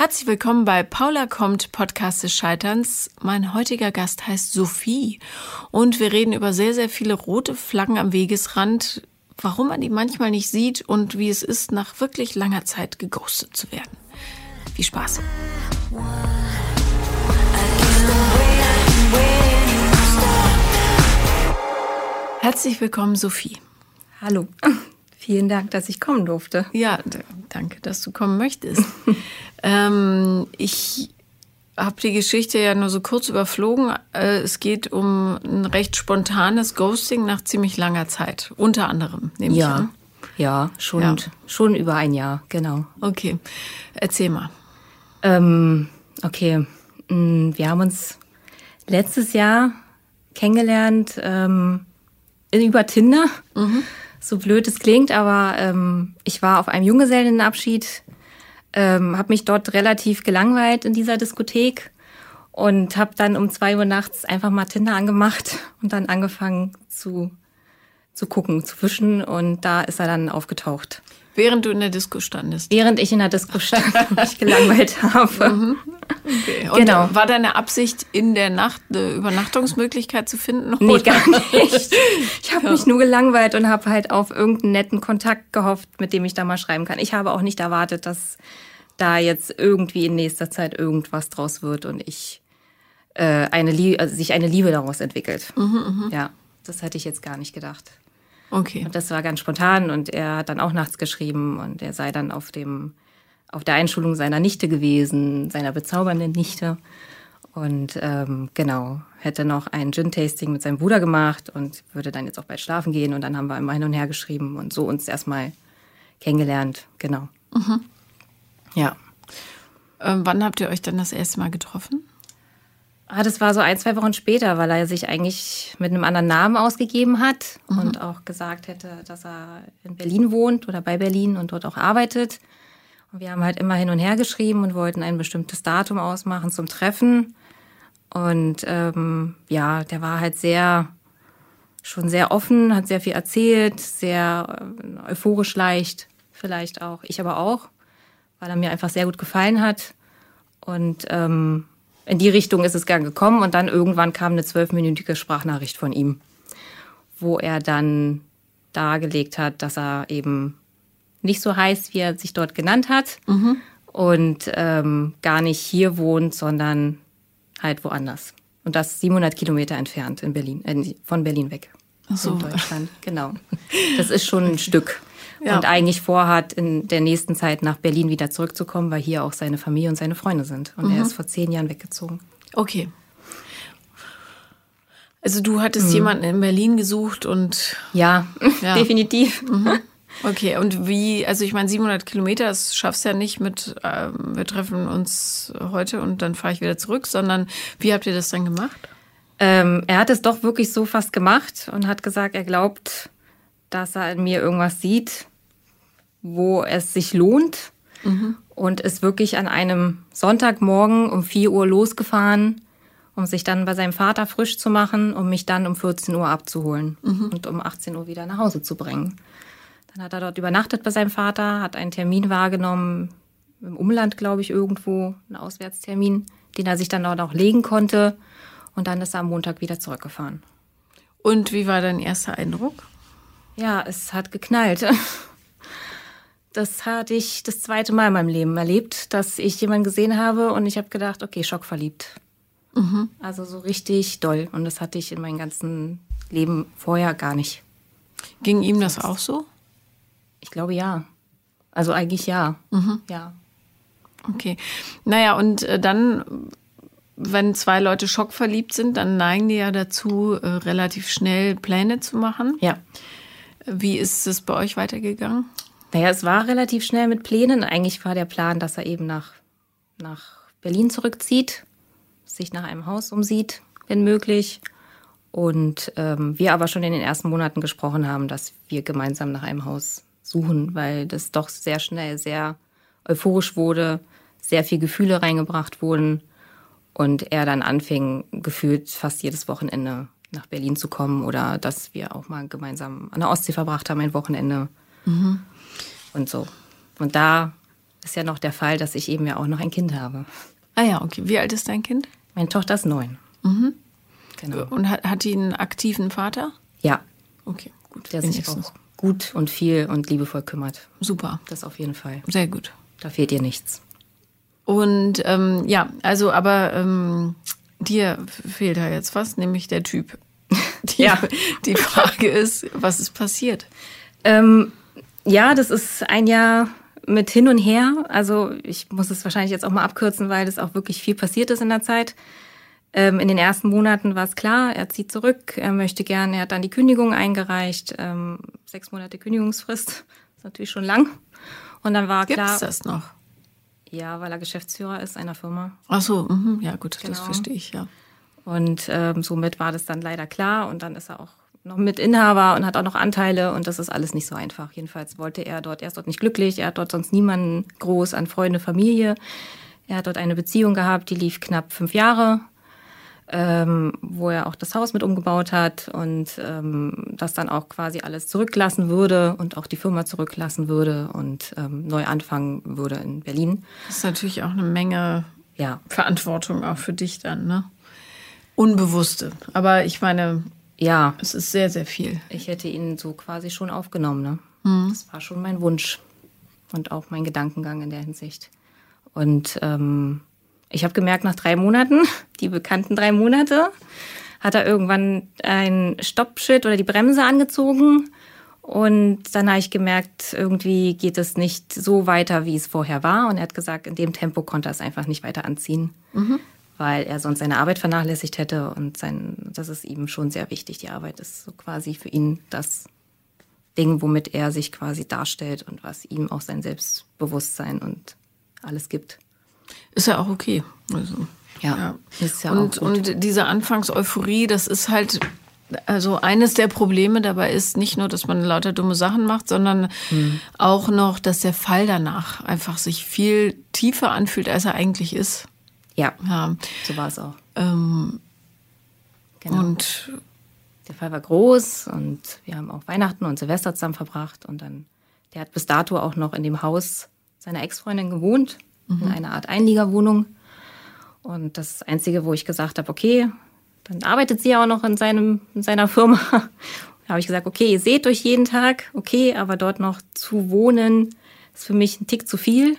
Herzlich willkommen bei Paula kommt, Podcast des Scheiterns. Mein heutiger Gast heißt Sophie und wir reden über sehr, sehr viele rote Flaggen am Wegesrand, warum man die manchmal nicht sieht und wie es ist, nach wirklich langer Zeit geghostet zu werden. Viel Spaß! Herzlich willkommen, Sophie. Hallo. Vielen Dank, dass ich kommen durfte. Ja, danke, dass du kommen möchtest. ähm, ich habe die Geschichte ja nur so kurz überflogen. Äh, es geht um ein recht spontanes Ghosting nach ziemlich langer Zeit, unter anderem, nehme ja. ich an. Ja, schon, ja. schon über ein Jahr, genau. Okay, erzähl mal. Ähm, okay, mm, wir haben uns letztes Jahr kennengelernt ähm, über Tinder. Mhm so blöd es klingt, aber ähm, ich war auf einem Junggesellenabschied, ähm, habe mich dort relativ gelangweilt in dieser Diskothek und habe dann um zwei Uhr nachts einfach mal Tinder angemacht und dann angefangen zu zu gucken, zu fischen und da ist er dann aufgetaucht. Während du in der Disco standest? Während ich in der Disco stand und mich gelangweilt habe. Mhm. Okay. Genau. war deine Absicht, in der Nacht eine Übernachtungsmöglichkeit zu finden? Nee, oder? gar nicht. Ich habe ja. mich nur gelangweilt und habe halt auf irgendeinen netten Kontakt gehofft, mit dem ich da mal schreiben kann. Ich habe auch nicht erwartet, dass da jetzt irgendwie in nächster Zeit irgendwas draus wird und ich äh, eine Liebe, also sich eine Liebe daraus entwickelt. Mhm, mh. Ja, das hätte ich jetzt gar nicht gedacht. Okay. Und das war ganz spontan und er hat dann auch nachts geschrieben und er sei dann auf dem auf der Einschulung seiner Nichte gewesen, seiner bezaubernden Nichte. Und ähm, genau, hätte noch ein Gin-Tasting mit seinem Bruder gemacht und würde dann jetzt auch bald schlafen gehen. Und dann haben wir immer hin und her geschrieben und so uns erstmal kennengelernt. Genau. Mhm. Ja. Ähm, wann habt ihr euch dann das erste Mal getroffen? Ah, das war so ein, zwei Wochen später, weil er sich eigentlich mit einem anderen Namen ausgegeben hat mhm. und auch gesagt hätte, dass er in Berlin wohnt oder bei Berlin und dort auch arbeitet. Und wir haben halt immer hin und her geschrieben und wollten ein bestimmtes Datum ausmachen zum Treffen. Und ähm, ja, der war halt sehr, schon sehr offen, hat sehr viel erzählt, sehr äh, euphorisch leicht, vielleicht auch. Ich aber auch, weil er mir einfach sehr gut gefallen hat. Und ähm, in die Richtung ist es gern gekommen und dann irgendwann kam eine zwölfminütige Sprachnachricht von ihm, wo er dann dargelegt hat, dass er eben nicht so heißt, wie er sich dort genannt hat mhm. und ähm, gar nicht hier wohnt, sondern halt woanders. Und das 700 Kilometer entfernt in Berlin, äh, von Berlin weg. Ach so. In Deutschland, genau. Das ist schon ein Stück. Ja. Und eigentlich vorhat, in der nächsten Zeit nach Berlin wieder zurückzukommen, weil hier auch seine Familie und seine Freunde sind. Und mhm. er ist vor zehn Jahren weggezogen. Okay. Also du hattest mhm. jemanden in Berlin gesucht und ja, ja. definitiv. Mhm. Okay, und wie, also ich meine 700 Kilometer, das schaffst du ja nicht mit, äh, wir treffen uns heute und dann fahre ich wieder zurück, sondern wie habt ihr das dann gemacht? Ähm, er hat es doch wirklich so fast gemacht und hat gesagt, er glaubt, dass er in mir irgendwas sieht, wo es sich lohnt. Mhm. Und ist wirklich an einem Sonntagmorgen um 4 Uhr losgefahren, um sich dann bei seinem Vater frisch zu machen, um mich dann um 14 Uhr abzuholen mhm. und um 18 Uhr wieder nach Hause zu bringen. Dann hat er dort übernachtet bei seinem Vater, hat einen Termin wahrgenommen, im Umland, glaube ich, irgendwo, einen Auswärtstermin, den er sich dann dort auch legen konnte. Und dann ist er am Montag wieder zurückgefahren. Und wie war dein erster Eindruck? Ja, es hat geknallt. Das hatte ich das zweite Mal in meinem Leben erlebt, dass ich jemanden gesehen habe und ich habe gedacht, okay, schockverliebt. Mhm. Also so richtig doll. Und das hatte ich in meinem ganzen Leben vorher gar nicht. Ging ihm das auch so? Ich glaube ja. Also eigentlich ja. Mhm. Ja. Okay. Naja, und äh, dann, wenn zwei Leute schockverliebt sind, dann neigen die ja dazu, äh, relativ schnell Pläne zu machen. Ja. Wie ist es bei euch weitergegangen? Naja, es war relativ schnell mit Plänen. Eigentlich war der Plan, dass er eben nach, nach Berlin zurückzieht, sich nach einem Haus umsieht, wenn möglich. Und ähm, wir aber schon in den ersten Monaten gesprochen haben, dass wir gemeinsam nach einem Haus suchen, weil das doch sehr schnell sehr euphorisch wurde, sehr viel Gefühle reingebracht wurden und er dann anfing, gefühlt fast jedes Wochenende nach Berlin zu kommen oder dass wir auch mal gemeinsam an der Ostsee verbracht haben, ein Wochenende mhm. Und so. Und da ist ja noch der Fall, dass ich eben ja auch noch ein Kind habe. Ah ja, okay. Wie alt ist dein Kind? Meine Tochter ist neun. Mhm. Genau. Und hat, hat die einen aktiven Vater? Ja. Okay, gut. Der sich auch gut und viel und liebevoll kümmert. Super. Das auf jeden Fall. Sehr gut. Da fehlt ihr nichts. Und ähm, ja, also aber ähm, dir fehlt da jetzt was, nämlich der Typ. Die, ja. die Frage ist, was ist passiert? Ähm, ja, das ist ein Jahr mit hin und her. Also ich muss es wahrscheinlich jetzt auch mal abkürzen, weil es auch wirklich viel passiert ist in der Zeit. Ähm, in den ersten Monaten war es klar, er zieht zurück, er möchte gerne, er hat dann die Kündigung eingereicht, ähm, sechs Monate Kündigungsfrist, ist natürlich schon lang. Und dann war Gibt's klar. Gibt das noch? Ja, weil er Geschäftsführer ist einer Firma. Ach so, mh, ja gut, genau. das verstehe ich, ja. Und ähm, somit war das dann leider klar und dann ist er auch noch mit Inhaber und hat auch noch Anteile und das ist alles nicht so einfach. Jedenfalls wollte er dort, er ist dort nicht glücklich, er hat dort sonst niemanden groß an Freunde, Familie. Er hat dort eine Beziehung gehabt, die lief knapp fünf Jahre ähm, wo er auch das Haus mit umgebaut hat und ähm, das dann auch quasi alles zurücklassen würde und auch die Firma zurücklassen würde und ähm, neu anfangen würde in Berlin. Das ist natürlich auch eine Menge ja. Verantwortung auch für dich dann, ne? Unbewusste. Aber ich meine, ja, es ist sehr, sehr viel. Ich hätte ihn so quasi schon aufgenommen, ne? Mhm. Das war schon mein Wunsch und auch mein Gedankengang in der Hinsicht. Und ähm, ich habe gemerkt, nach drei Monaten, die bekannten drei Monate, hat er irgendwann ein Stoppschild oder die Bremse angezogen. Und dann habe ich gemerkt, irgendwie geht es nicht so weiter, wie es vorher war. Und er hat gesagt, in dem Tempo konnte er es einfach nicht weiter anziehen, mhm. Weil er sonst seine Arbeit vernachlässigt hätte. Und sein, das ist ihm schon sehr wichtig. Die Arbeit ist so quasi für ihn das Ding, womit er sich quasi darstellt und was ihm auch sein Selbstbewusstsein und alles gibt. Ist ja auch okay. Also, ja, ja. Ist ja und, auch gut. und diese Anfangseuphorie, das ist halt also eines der Probleme dabei ist nicht nur, dass man lauter dumme Sachen macht, sondern hm. auch noch, dass der Fall danach einfach sich viel tiefer anfühlt, als er eigentlich ist. Ja, ja. so war es auch. Ähm, genau. Und der Fall war groß und wir haben auch Weihnachten und Silvester zusammen verbracht und dann, der hat bis dato auch noch in dem Haus seiner Ex-Freundin gewohnt mhm. in einer Art Einliegerwohnung. Und das Einzige, wo ich gesagt habe, okay, dann arbeitet sie ja auch noch in, seinem, in seiner Firma. da habe ich gesagt, okay, ihr seht euch jeden Tag, okay, aber dort noch zu wohnen, ist für mich ein Tick zu viel.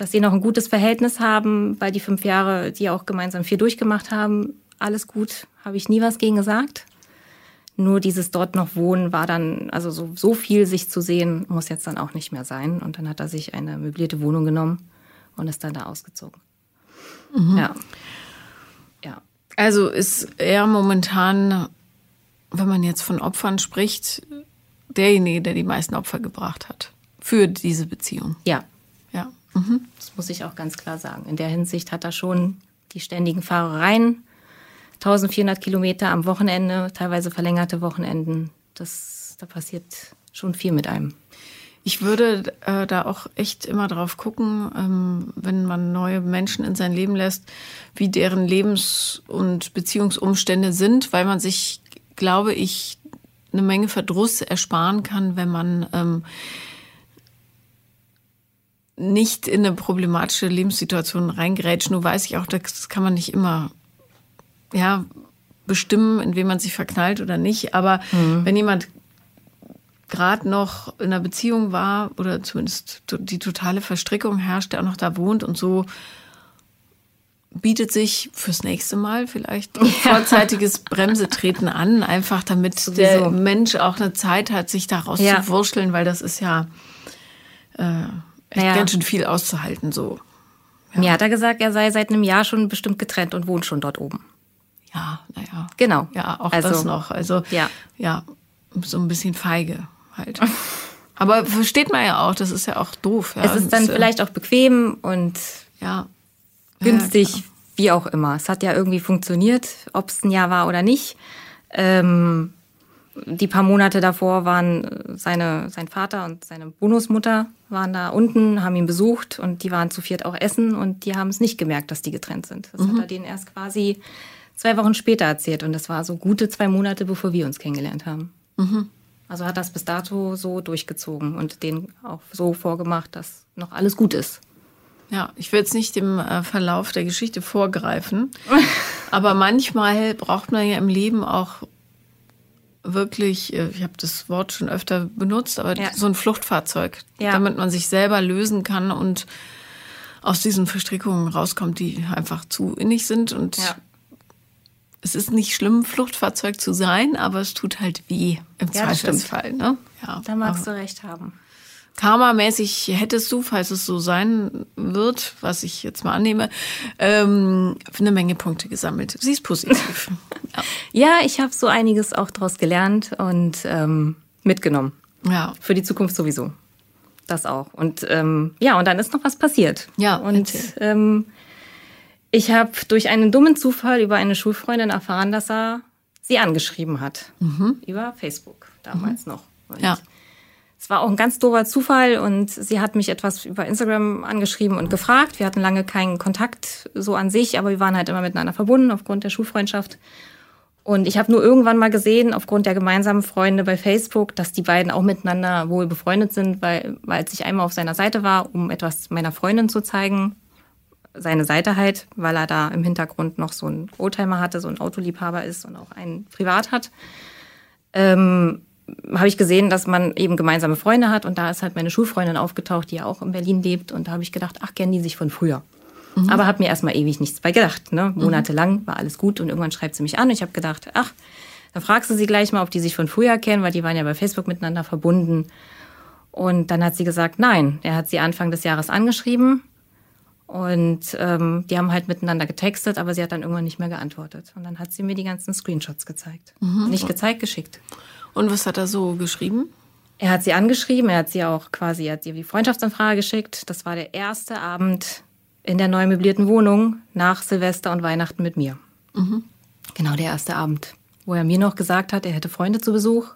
Dass sie noch ein gutes Verhältnis haben, weil die fünf Jahre, die auch gemeinsam viel durchgemacht haben, alles gut, habe ich nie was gegen gesagt. Nur dieses dort noch wohnen war dann, also so, so viel sich zu sehen, muss jetzt dann auch nicht mehr sein. Und dann hat er sich eine möblierte Wohnung genommen und ist dann da ausgezogen. Mhm. Ja. Ja. Also ist er momentan, wenn man jetzt von Opfern spricht, derjenige, der die meisten Opfer gebracht hat für diese Beziehung. Ja. Mhm. Das muss ich auch ganz klar sagen. In der Hinsicht hat er schon die ständigen Fahrereien, 1400 Kilometer am Wochenende, teilweise verlängerte Wochenenden. Das, da passiert schon viel mit einem. Ich würde äh, da auch echt immer drauf gucken, ähm, wenn man neue Menschen in sein Leben lässt, wie deren Lebens- und Beziehungsumstände sind, weil man sich, glaube ich, eine Menge Verdruss ersparen kann, wenn man ähm, nicht in eine problematische Lebenssituation reingerätscht. Nur weiß ich auch, das kann man nicht immer ja, bestimmen, in wen man sich verknallt oder nicht. Aber mhm. wenn jemand gerade noch in einer Beziehung war oder zumindest die totale Verstrickung herrscht, der auch noch da wohnt und so bietet sich fürs nächste Mal vielleicht ja. vorzeitiges Bremsetreten an, einfach damit Sowieso. der Mensch auch eine Zeit hat, sich da rauszuwurschteln, ja. weil das ist ja äh, echt ja. ganz schön viel auszuhalten so. Ja. Mir hat er gesagt, er sei seit einem Jahr schon bestimmt getrennt und wohnt schon dort oben. Ja, naja. Genau. Ja, auch also, das noch. Also ja. ja, so ein bisschen feige halt. Aber versteht man ja auch, das ist ja auch doof. Ja. Es ist dann das, vielleicht auch bequem und ja, günstig, ja, wie auch immer. Es hat ja irgendwie funktioniert, ob es ein Jahr war oder nicht. Ähm, die paar Monate davor waren seine, sein Vater und seine Bonusmutter waren da unten, haben ihn besucht und die waren zu viert auch essen und die haben es nicht gemerkt, dass die getrennt sind. Das mhm. hat er denen erst quasi zwei Wochen später erzählt und das war so gute zwei Monate, bevor wir uns kennengelernt haben. Mhm. Also hat das bis dato so durchgezogen und den auch so vorgemacht, dass noch alles gut ist. Ja, ich will jetzt nicht dem äh, Verlauf der Geschichte vorgreifen, aber manchmal braucht man ja im Leben auch wirklich, äh, ich habe das Wort schon öfter benutzt, aber ja. so ein Fluchtfahrzeug, ja. damit man sich selber lösen kann und aus diesen Verstrickungen rauskommt, die einfach zu innig sind. Und ja. es ist nicht schlimm, Fluchtfahrzeug zu sein, aber es tut halt weh im Zweifelsfall. Ne? Ja, da magst aber du recht haben. Karma-mäßig hättest du, falls es so sein wird, was ich jetzt mal annehme, ähm, eine Menge Punkte gesammelt. Sie ist positiv. ja. ja, ich habe so einiges auch daraus gelernt und ähm, mitgenommen. Ja. Für die Zukunft sowieso. Das auch. Und ähm, ja, und dann ist noch was passiert. Ja. Und ähm, ich habe durch einen dummen Zufall über eine Schulfreundin erfahren, dass er sie angeschrieben hat. Mhm. Über Facebook damals mhm. noch. Ja. Es war auch ein ganz doofer Zufall und sie hat mich etwas über Instagram angeschrieben und gefragt. Wir hatten lange keinen Kontakt so an sich, aber wir waren halt immer miteinander verbunden aufgrund der Schulfreundschaft. Und ich habe nur irgendwann mal gesehen, aufgrund der gemeinsamen Freunde bei Facebook, dass die beiden auch miteinander wohl befreundet sind, weil, weil ich einmal auf seiner Seite war, um etwas meiner Freundin zu zeigen. Seine Seite halt, weil er da im Hintergrund noch so einen Oldtimer hatte, so ein Autoliebhaber ist und auch einen privat hat. Ähm, habe ich gesehen, dass man eben gemeinsame Freunde hat und da ist halt meine Schulfreundin aufgetaucht, die ja auch in Berlin lebt und da habe ich gedacht, ach, kennen die sich von früher. Mhm. Aber habe mir erstmal ewig nichts bei gedacht. Ne? Mhm. Monatelang war alles gut und irgendwann schreibt sie mich an und ich habe gedacht, ach, dann fragst du sie gleich mal, ob die sich von früher kennen, weil die waren ja bei Facebook miteinander verbunden. Und dann hat sie gesagt, nein. Er hat sie Anfang des Jahres angeschrieben und ähm, die haben halt miteinander getextet, aber sie hat dann irgendwann nicht mehr geantwortet. Und dann hat sie mir die ganzen Screenshots gezeigt. Mhm. Nicht gezeigt, geschickt. Und was hat er so geschrieben? Er hat sie angeschrieben, er hat sie auch quasi, er hat sie die Freundschaftsanfrage geschickt. Das war der erste Abend in der neu möblierten Wohnung nach Silvester und Weihnachten mit mir. Mhm. Genau der erste Abend, wo er mir noch gesagt hat, er hätte Freunde zu Besuch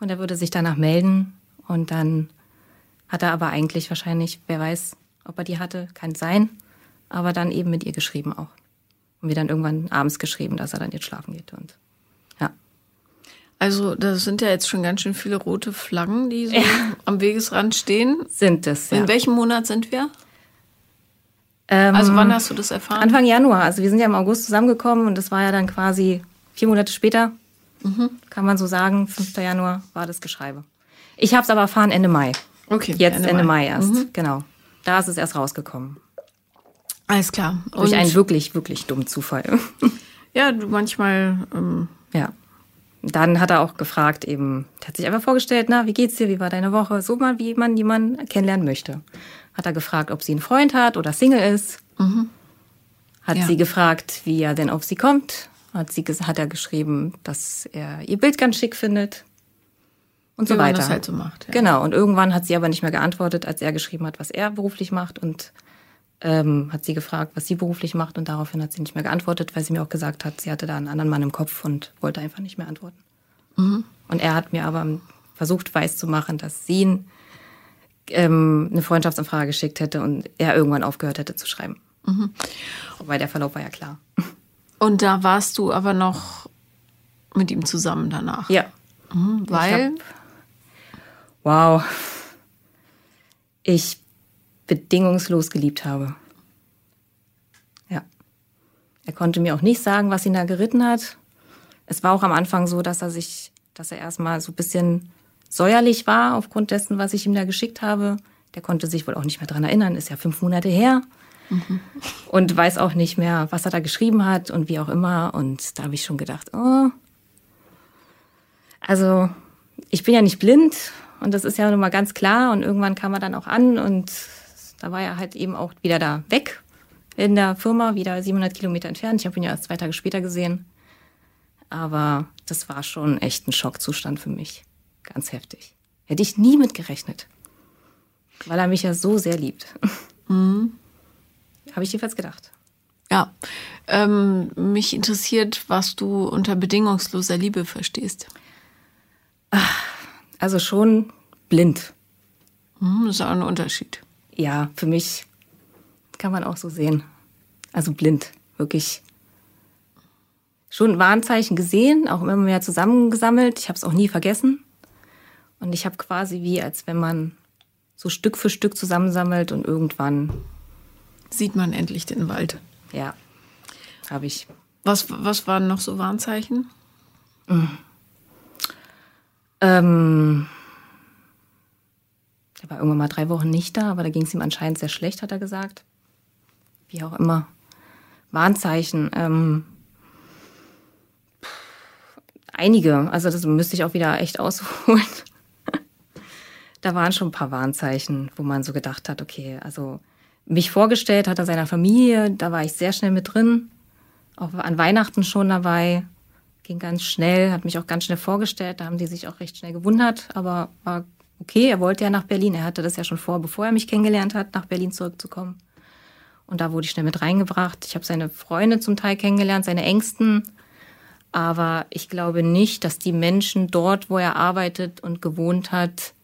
und er würde sich danach melden. Und dann hat er aber eigentlich wahrscheinlich, wer weiß, ob er die hatte, kann sein, aber dann eben mit ihr geschrieben auch. Und wir dann irgendwann abends geschrieben, dass er dann jetzt schlafen geht. Und also das sind ja jetzt schon ganz schön viele rote Flaggen, die so ja. am Wegesrand stehen. Sind es, ja. In welchem Monat sind wir? Ähm, also wann hast du das erfahren? Anfang Januar. Also wir sind ja im August zusammengekommen und das war ja dann quasi vier Monate später, mhm. kann man so sagen, 5. Januar war das Geschreibe. Ich habe es aber erfahren Ende Mai. Okay. Jetzt Ende, Ende Mai. Mai, erst, mhm. genau. Da ist es erst rausgekommen. Alles klar. Und Durch einen wirklich, wirklich dummen Zufall. ja, du manchmal... Ähm, ja dann hat er auch gefragt, eben, der hat sich einfach vorgestellt, na, wie geht's dir, wie war deine Woche? So mal, wie man jemanden kennenlernen möchte. Hat er gefragt, ob sie einen Freund hat oder Single ist. Mhm. Hat ja. sie gefragt, wie er denn auf sie kommt. Hat, sie, hat er geschrieben, dass er ihr Bild ganz schick findet. Und wie so weiter. Man das halt so macht. Ja. Genau. Und irgendwann hat sie aber nicht mehr geantwortet, als er geschrieben hat, was er beruflich macht. Und ähm, hat sie gefragt, was sie beruflich macht und daraufhin hat sie nicht mehr geantwortet, weil sie mir auch gesagt hat, sie hatte da einen anderen Mann im Kopf und wollte einfach nicht mehr antworten. Mhm. Und er hat mir aber versucht weiszumachen, dass sie ähm, eine Freundschaftsanfrage geschickt hätte und er irgendwann aufgehört hätte zu schreiben. Mhm. Weil der Verlauf war ja klar. Und da warst du aber noch mit ihm zusammen danach? Ja. Mhm, weil? Ich hab, wow. Ich bedingungslos geliebt habe. Ja. Er konnte mir auch nicht sagen, was ihn da geritten hat. Es war auch am Anfang so, dass er sich, dass er erstmal so ein bisschen säuerlich war aufgrund dessen, was ich ihm da geschickt habe. Der konnte sich wohl auch nicht mehr dran erinnern, ist ja fünf Monate her. Mhm. Und weiß auch nicht mehr, was er da geschrieben hat und wie auch immer. Und da habe ich schon gedacht, oh. Also, ich bin ja nicht blind und das ist ja nun mal ganz klar. Und irgendwann kam er dann auch an und da war er halt eben auch wieder da weg in der Firma, wieder 700 Kilometer entfernt. Ich habe ihn ja erst zwei Tage später gesehen. Aber das war schon echt ein Schockzustand für mich. Ganz heftig. Hätte ich nie mit gerechnet. Weil er mich ja so sehr liebt. Mhm. Habe ich jedenfalls gedacht. Ja. Ähm, mich interessiert, was du unter bedingungsloser Liebe verstehst. Also schon blind. Mhm, das ist auch ein Unterschied ja, für mich kann man auch so sehen. Also blind, wirklich. Schon Warnzeichen gesehen, auch immer mehr zusammengesammelt. Ich habe es auch nie vergessen. Und ich habe quasi wie, als wenn man so Stück für Stück zusammensammelt und irgendwann sieht man endlich den Wald. Ja, habe ich. Was, was waren noch so Warnzeichen? Ähm, er war irgendwann mal drei Wochen nicht da, aber da ging es ihm anscheinend sehr schlecht, hat er gesagt. Wie auch immer. Warnzeichen. Ähm, einige. Also das müsste ich auch wieder echt ausholen. da waren schon ein paar Warnzeichen, wo man so gedacht hat, okay, also mich vorgestellt hat er seiner Familie, da war ich sehr schnell mit drin. Auch an Weihnachten schon dabei. Ging ganz schnell, hat mich auch ganz schnell vorgestellt. Da haben die sich auch recht schnell gewundert, aber war okay. Er wollte ja nach Berlin. Er hatte das ja schon vor, bevor er mich kennengelernt hat, nach Berlin zurückzukommen. Und da wurde ich schnell mit reingebracht. Ich habe seine Freunde zum Teil kennengelernt, seine Ängsten. Aber ich glaube nicht, dass die Menschen dort, wo er arbeitet und gewohnt hat,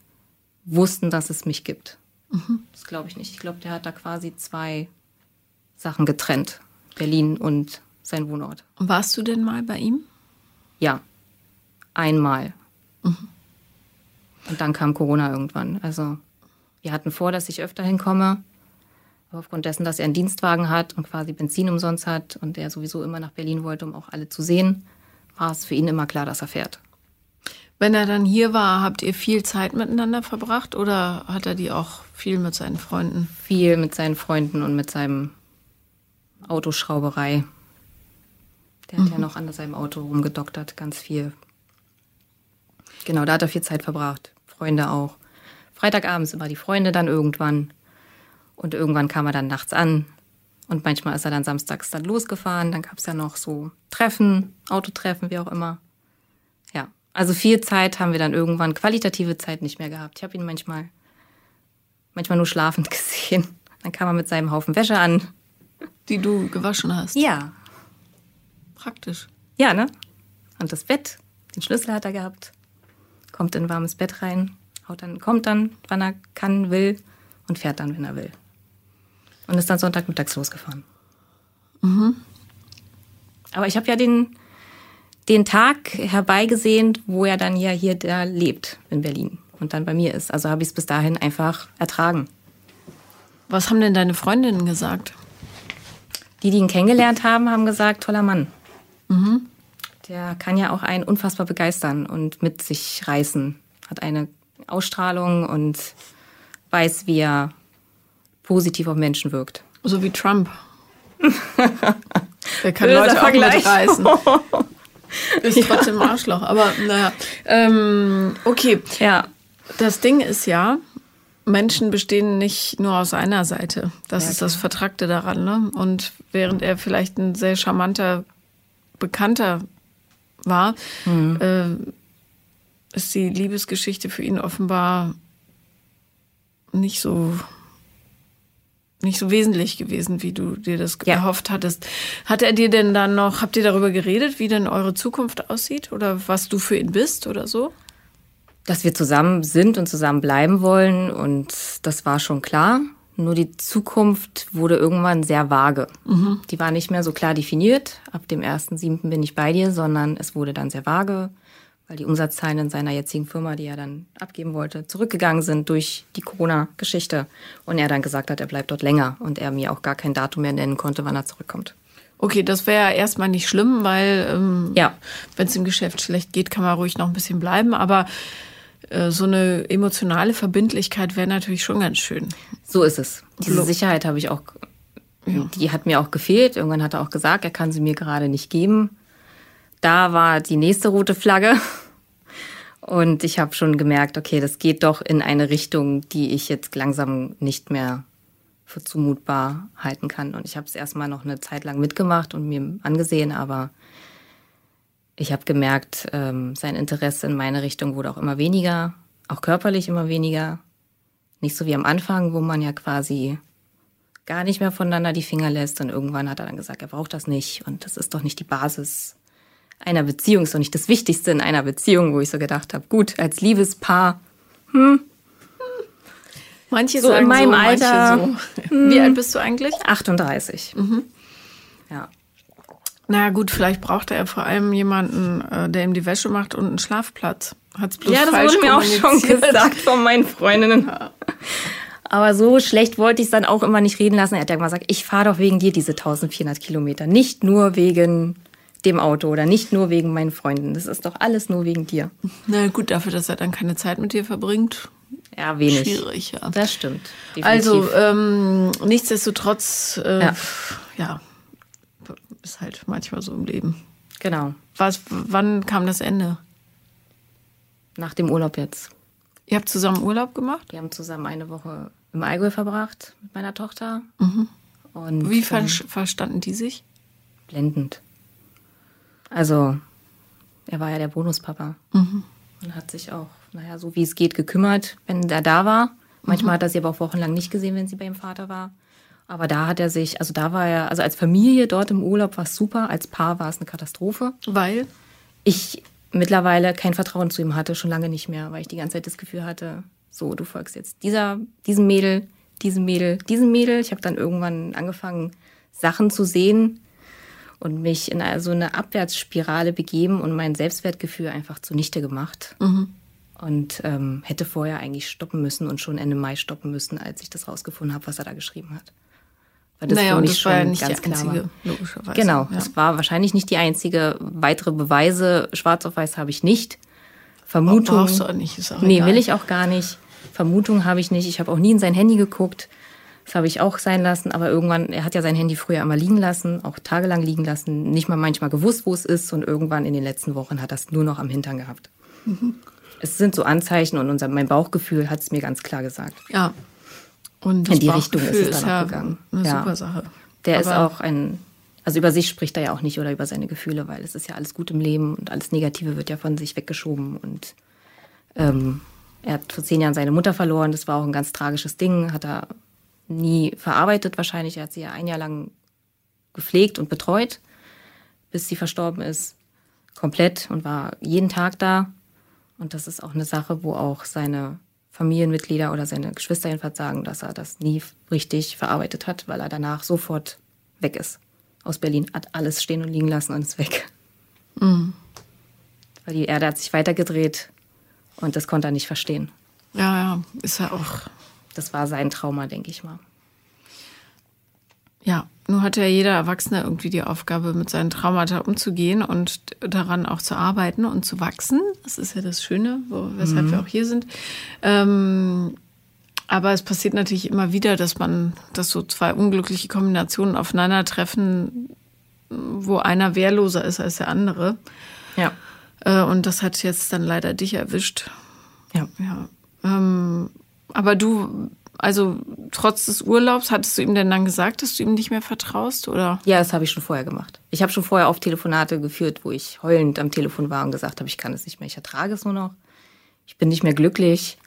wussten, dass es mich gibt. Mhm. Das glaube ich nicht. Ich glaube, der hat da quasi zwei Sachen getrennt. Berlin und sein Wohnort. Warst du denn mal bei ihm? Ja, einmal. Mhm. Und dann kam Corona irgendwann. Also wir hatten vor, dass ich öfter hinkomme. Aber aufgrund dessen, dass er einen Dienstwagen hat und quasi Benzin umsonst hat und er sowieso immer nach Berlin wollte, um auch alle zu sehen, war es für ihn immer klar, dass er fährt. Wenn er dann hier war, habt ihr viel Zeit miteinander verbracht oder hat er die auch viel mit seinen Freunden? Viel mit seinen Freunden und mit seinem Autoschrauberei. Der mhm. hat ja mhm. noch an seinem Auto rumgedoktert, ganz viel. Genau, da hat er viel Zeit verbracht. Freunde auch. Freitagabends immer die Freunde dann irgendwann. Und irgendwann kam er dann nachts an. Und manchmal ist er dann samstags dann losgefahren. Dann gab es ja noch so Treffen, Autotreffen, wie auch immer. Ja, also viel Zeit haben wir dann irgendwann, qualitative Zeit nicht mehr gehabt. Ich habe ihn manchmal, manchmal nur schlafend gesehen. Dann kam er mit seinem Haufen Wäsche an. Die du gewaschen hast? Ja. Praktisch. Ja, ne? Und das Bett, den Schlüssel hat er gehabt. Kommt in ein warmes Bett rein, haut dann, kommt dann, wann er kann, will und fährt dann, wenn er will und ist dann Sonntagmittags losgefahren. Mhm. Aber ich habe ja den, den Tag herbeigesehen, wo er dann ja hier da lebt in Berlin und dann bei mir ist. Also habe ich es bis dahin einfach ertragen. Was haben denn deine Freundinnen gesagt? Die, die ihn kennengelernt haben, haben gesagt, toller Mann. Mhm. Der kann ja auch einen unfassbar begeistern und mit sich reißen. Hat eine Ausstrahlung und weiß, wie er positiv auf Menschen wirkt. So wie Trump. Der kann Leute auch mitreißen. Ist ja. trotzdem ein Arschloch, aber naja. Ähm, okay. Ja. Das Ding ist ja, Menschen bestehen nicht nur aus einer Seite. Das ja, ist das Vertrackte daran. Ne? Und während er vielleicht ein sehr charmanter Bekannter war, mhm. äh, ist die Liebesgeschichte für ihn offenbar nicht so nicht so wesentlich gewesen, wie du dir das ja. erhofft hattest. Hat er dir denn dann noch, habt ihr darüber geredet, wie denn eure Zukunft aussieht oder was du für ihn bist oder so? Dass wir zusammen sind und zusammen bleiben wollen und das war schon klar. Nur die Zukunft wurde irgendwann sehr vage. Mhm. Die war nicht mehr so klar definiert. Ab dem 1.7. bin ich bei dir, sondern es wurde dann sehr vage weil die Umsatzzahlen in seiner jetzigen Firma, die er dann abgeben wollte, zurückgegangen sind durch die Corona-Geschichte. Und er dann gesagt hat, er bleibt dort länger und er mir auch gar kein Datum mehr nennen konnte, wann er zurückkommt. Okay, das wäre erstmal nicht schlimm, weil ähm, ja. wenn es im Geschäft schlecht geht, kann man ruhig noch ein bisschen bleiben. Aber so eine emotionale Verbindlichkeit wäre natürlich schon ganz schön. So ist es. Diese Sicherheit habe ich auch, die hat mir auch gefehlt. Irgendwann hat er auch gesagt, er kann sie mir gerade nicht geben. Da war die nächste rote Flagge. Und ich habe schon gemerkt, okay, das geht doch in eine Richtung, die ich jetzt langsam nicht mehr für zumutbar halten kann. Und ich habe es erstmal noch eine Zeit lang mitgemacht und mir angesehen, aber ich habe gemerkt, ähm, sein Interesse in meine Richtung wurde auch immer weniger, auch körperlich immer weniger. Nicht so wie am Anfang, wo man ja quasi gar nicht mehr voneinander die Finger lässt. Und irgendwann hat er dann gesagt, er braucht das nicht und das ist doch nicht die Basis einer Beziehung ist doch nicht das Wichtigste in einer Beziehung, wo ich so gedacht habe, gut, als Liebespaar, hm. Manche so sagen in meinem so, Alter. So. Hm. Wie alt bist du eigentlich? 38. Mhm. Ja. Na gut, vielleicht braucht er vor allem jemanden, äh, der ihm die Wäsche macht und einen Schlafplatz. Hat's bloß Ja, das falsch wurde mir auch schon gesagt von meinen Freundinnen. Aber so schlecht wollte ich es dann auch immer nicht reden lassen. Er hat ja immer gesagt, ich fahre doch wegen dir diese 1400 Kilometer. Nicht nur wegen dem Auto oder nicht nur wegen meinen Freunden. Das ist doch alles nur wegen dir. Na gut, dafür, dass er dann keine Zeit mit dir verbringt, Ja, wenig. schwierig, ja. Das stimmt. Definitiv. Also, ähm, nichtsdestotrotz, äh, Ja. ja. Ist halt manchmal so im Leben. genau. Was, wann kam das Ende? Nach dem Urlaub jetzt. Ihr habt zusammen Urlaub gemacht? Wir haben zusammen eine Woche im Allgäu verbracht mit meiner Tochter. Und Wie ähm, ver verstanden die sich? blendend. Also, er war ja der Bonuspapa und hat sich auch, naja, so wie es geht, gekümmert, wenn er da war. Manchmal hat er sie aber auch wochenlang nicht gesehen, wenn sie bei ihrem Vater war. Aber da hat er sich, also da war er, also als Familie dort im Urlaub war es super, als Paar war es eine Katastrophe. Weil? Ich mittlerweile kein Vertrauen zu ihm hatte, schon lange nicht mehr, weil ich die ganze Zeit das Gefühl hatte, so, du folgst jetzt dieser, diesem Mädel, diesem Mädel, diesem Mädel. Ich habe dann irgendwann angefangen, Sachen zu sehen und mich in so eine Abwärtsspirale begeben und mein Selbstwertgefühl einfach zunichte gemacht. Und ähm, hätte vorher eigentlich stoppen müssen und schon Ende Mai stoppen müssen, als ich das rausgefunden habe, was er da geschrieben hat. Weil das naja, und das war ja nicht die ganz war. einzige, logischerweise. Genau, Ja. es war wahrscheinlich nicht die einzige. Weitere Beweise, schwarz auf weiß, habe ich nicht. Vermutung. Brauchst du auch nicht, ist auch Nee, egal. will ich auch gar nicht. Vermutung habe ich nicht. Ich habe auch nie in sein Handy geguckt. Das habe ich auch sein lassen. Aber irgendwann, er hat ja sein Handy früher immer liegen lassen, auch tagelang liegen lassen. Nicht mal manchmal gewusst, wo es ist. Und irgendwann in den letzten Wochen hat es nur noch am Hintern gehabt. Mhm. Es sind so Anzeichen und unser, mein Bauchgefühl hat es mir ganz klar gesagt. Ja. Und In die Richtung ist es dann ja auch gegangen. Eine Ja. super Sache. Der ist Aber- auch ein, also über sich spricht er ja auch nicht oder über seine Gefühle, weil es ist ja alles gut im Leben und alles Negative wird ja von sich weggeschoben. Und ähm, er hat vor zehn Jahren seine Mutter verloren, das war auch ein ganz tragisches Ding, hat er nie verarbeitet wahrscheinlich. Er hat sie ja ein Jahr lang gepflegt und betreut, bis sie verstorben ist, komplett und war jeden Tag da. Und das ist auch eine Sache, wo auch seine Familienmitglieder oder seine Geschwister jedenfalls sagen, dass er das nie richtig verarbeitet hat, weil er danach sofort weg ist. Aus Berlin hat alles stehen und liegen lassen und ist weg. Weil die Erde hat sich weitergedreht und das konnte er nicht verstehen. Ja, ja, ist ja auch. Das war sein Trauma, denke ich mal. Ja, nur hat ja jeder Erwachsene irgendwie die Aufgabe, mit seinen Traumata umzugehen und daran auch zu arbeiten und zu wachsen. Das ist ja das Schöne, wo, weshalb wir auch hier sind. Ähm, aber es passiert natürlich immer wieder, dass man, dass so zwei unglückliche Kombinationen aufeinandertreffen, wo einer wehrloser ist als der andere. Ja. Äh, und das hat jetzt dann leider dich erwischt. Ja. Ja. Ähm, aber du, also trotz des Urlaubs, hattest du ihm denn dann gesagt, dass du ihm nicht mehr vertraust? Oder? Ja, das habe ich schon vorher gemacht. Ich habe schon vorher auf Telefonate geführt, wo ich heulend am Telefon war und gesagt habe, ich kann es nicht mehr, ich ertrage es nur noch. Ich bin nicht mehr glücklich.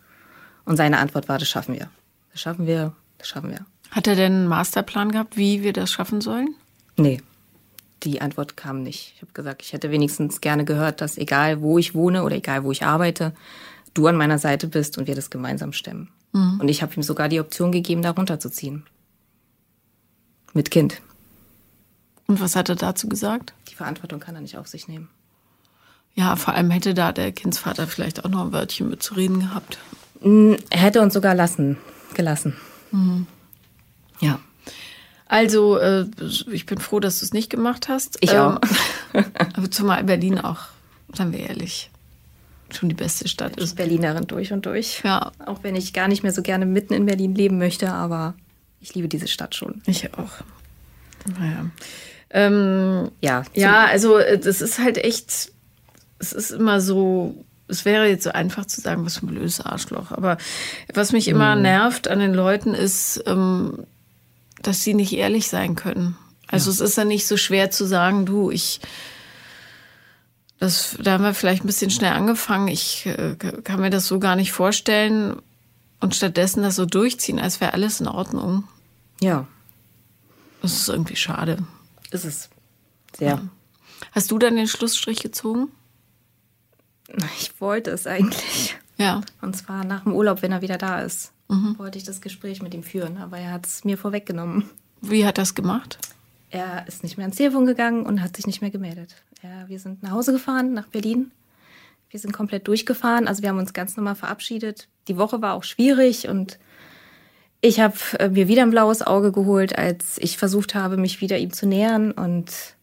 Und seine Antwort war, das schaffen wir. Das schaffen wir, das schaffen wir. Hat er denn einen Masterplan gehabt, wie wir das schaffen sollen? Nee, die Antwort kam nicht. Ich habe gesagt, ich hätte wenigstens gerne gehört, dass egal wo ich wohne oder egal wo ich arbeite, du an meiner Seite bist und wir das gemeinsam stemmen. Und ich habe ihm sogar die Option gegeben, da runterzuziehen. Mit Kind. Und was hat er dazu gesagt? Die Verantwortung kann er nicht auf sich nehmen. Ja, vor allem hätte da der Kindsvater vielleicht auch noch ein Wörtchen mitzureden gehabt. Er hätte uns sogar lassen, gelassen. Ja. Also, äh, ich bin froh, dass du es nicht gemacht hast. Ich auch. aber zumal Berlin auch, seien wir ehrlich, schon die beste Stadt Ich ist. Berlinerin durch und durch. Ja, Auch wenn ich gar nicht mehr so gerne mitten in Berlin leben möchte, aber ich liebe diese Stadt schon. ich auch. Naja. Ähm, Ja, Ja, also äh, das ist halt echt, es ist immer so, es wäre jetzt so einfach zu sagen, was für ein blödes Arschloch. Aber was mich immer nervt an den Leuten ist, ähm, dass sie nicht ehrlich sein können. Also es ist ja nicht so schwer zu sagen, du, ich, das, da haben wir vielleicht ein bisschen schnell angefangen. Ich äh, kann mir das so gar nicht vorstellen und stattdessen das so durchziehen, als wäre alles in Ordnung. ja, Das ist irgendwie schade. ist es. Sehr. Hast du dann den Schlussstrich gezogen? Ich wollte es eigentlich. Ja. Und zwar nach dem Urlaub, wenn er wieder da ist, wollte ich das Gespräch mit ihm führen, aber er hat es mir vorweggenommen. Wie hat das gemacht? Er ist nicht mehr ans Telefon gegangen und hat sich nicht mehr gemeldet. Er, wir sind nach Hause gefahren, nach Berlin. wir sind komplett durchgefahren. Also wir haben uns ganz normal verabschiedet. Die Woche war auch schwierig und ich habe äh, mir wieder ein blaues Auge geholt, als ich versucht habe, mich wieder ihm zu nähern und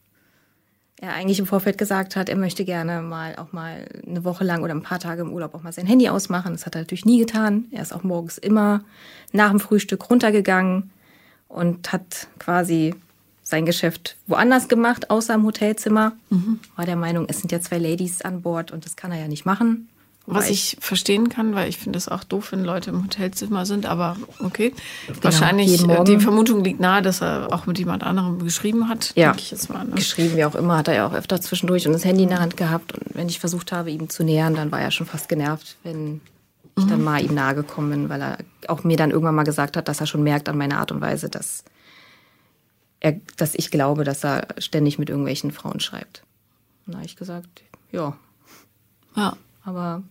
er eigentlich im Vorfeld gesagt hat, er möchte gerne mal auch mal eine Woche lang oder ein paar Tage im Urlaub auch mal sein Handy ausmachen. Das hat er natürlich nie getan. Er ist auch morgens immer nach dem Frühstück runtergegangen und hat quasi sein Geschäft woanders gemacht, außer im Hotelzimmer. Mhm. War der Meinung, es sind ja zwei Ladies an Bord und das kann er ja nicht machen. Was ich, ich, verstehen kann, weil ich finde es auch doof, wenn Leute im Hotelzimmer sind, aber okay. Genau, Wahrscheinlich, äh, die Vermutung liegt nahe, dass er auch mit jemand anderem geschrieben hat. Ja, ich jetzt mal, ne? geschrieben, wie auch immer, hat er ja auch öfter zwischendurch und das Handy in der Hand gehabt. Und wenn ich versucht habe, ihm zu nähern, dann war er schon fast genervt, wenn ich mhm. dann mal ihm nahe gekommen bin, weil er auch mir dann irgendwann mal gesagt hat, dass er schon merkt an meiner Art und Weise, dass, er, dass ich glaube, dass er ständig mit irgendwelchen Frauen schreibt. Und da habe ich gesagt, ja. Ja. Aber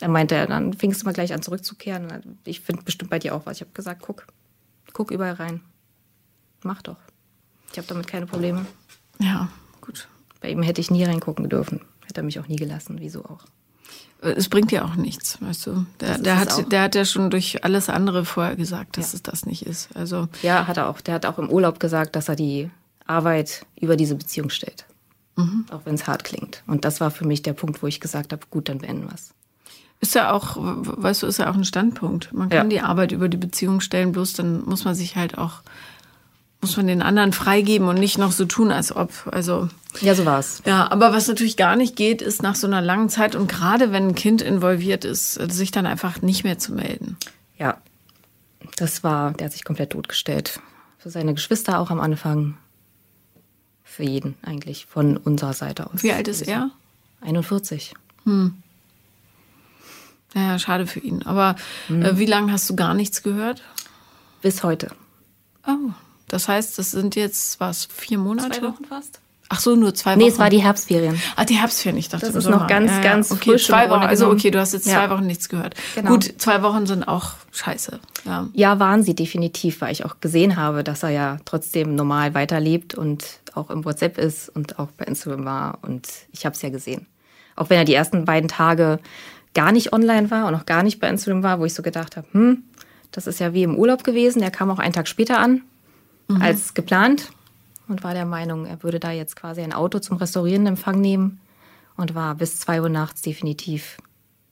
er meinte, dann fingst du mal gleich an zurückzukehren. Ich finde bestimmt bei dir auch was. Ich habe gesagt, guck, guck überall rein. Mach doch. Ich habe damit keine Probleme. Ja, gut. Bei ihm hätte ich nie reingucken dürfen. Hätte er mich auch nie gelassen. Wieso auch? Es bringt ja auch nichts, weißt du. Der, der hat, der hat ja schon durch alles andere vorher gesagt, dass ja. es das nicht ist. Also ja, hat er auch. Der hat auch im Urlaub gesagt, dass er die Arbeit über diese Beziehung stellt. Mhm. Auch wenn es hart klingt. Und das war für mich der Punkt, wo ich gesagt habe, gut, dann beenden wir es. Ist ja auch, weißt du, ist ja auch ein Standpunkt. Man kann ja. die Arbeit über die Beziehung stellen, bloß dann muss man sich halt auch, muss man den anderen freigeben und nicht noch so tun, als ob. Also. Ja, so war's. Ja, aber was natürlich gar nicht geht, ist nach so einer langen Zeit und gerade wenn ein Kind involviert ist, sich dann einfach nicht mehr zu melden. Ja. Das war, der hat sich komplett totgestellt. Für seine Geschwister auch am Anfang. Für jeden eigentlich, von unserer Seite aus. Wie alt ist er? 41. Hm. Naja, schade für ihn. Aber mhm. äh, wie lange hast du gar nichts gehört? Bis heute. Oh, das heißt, das sind jetzt was, vier Monate? Zwei Wochen fast. Ach so, nur zwei Wochen. Nee, es war die Herbstferien. Ah, die Herbstferien, ich dachte, das ist Sommer. noch ganz, ja, ganz okay, frisch. Zwei Wochen, also okay, du hast jetzt ja. zwei Wochen nichts gehört. Genau. Gut, zwei Wochen sind auch scheiße. Ja. ja, waren sie definitiv, weil ich auch gesehen habe, dass er ja trotzdem normal weiterlebt und auch im WhatsApp ist und auch bei Instagram war. Und ich habe es ja gesehen. Auch wenn er die ersten beiden Tage gar nicht online war und auch gar nicht bei Instagram war, wo ich so gedacht habe, hm, das ist ja wie im Urlaub gewesen. Der kam auch einen Tag später an mhm. als geplant und war der Meinung, er würde da jetzt quasi ein Auto zum Restaurieren in Empfang nehmen und war bis zwei Uhr nachts definitiv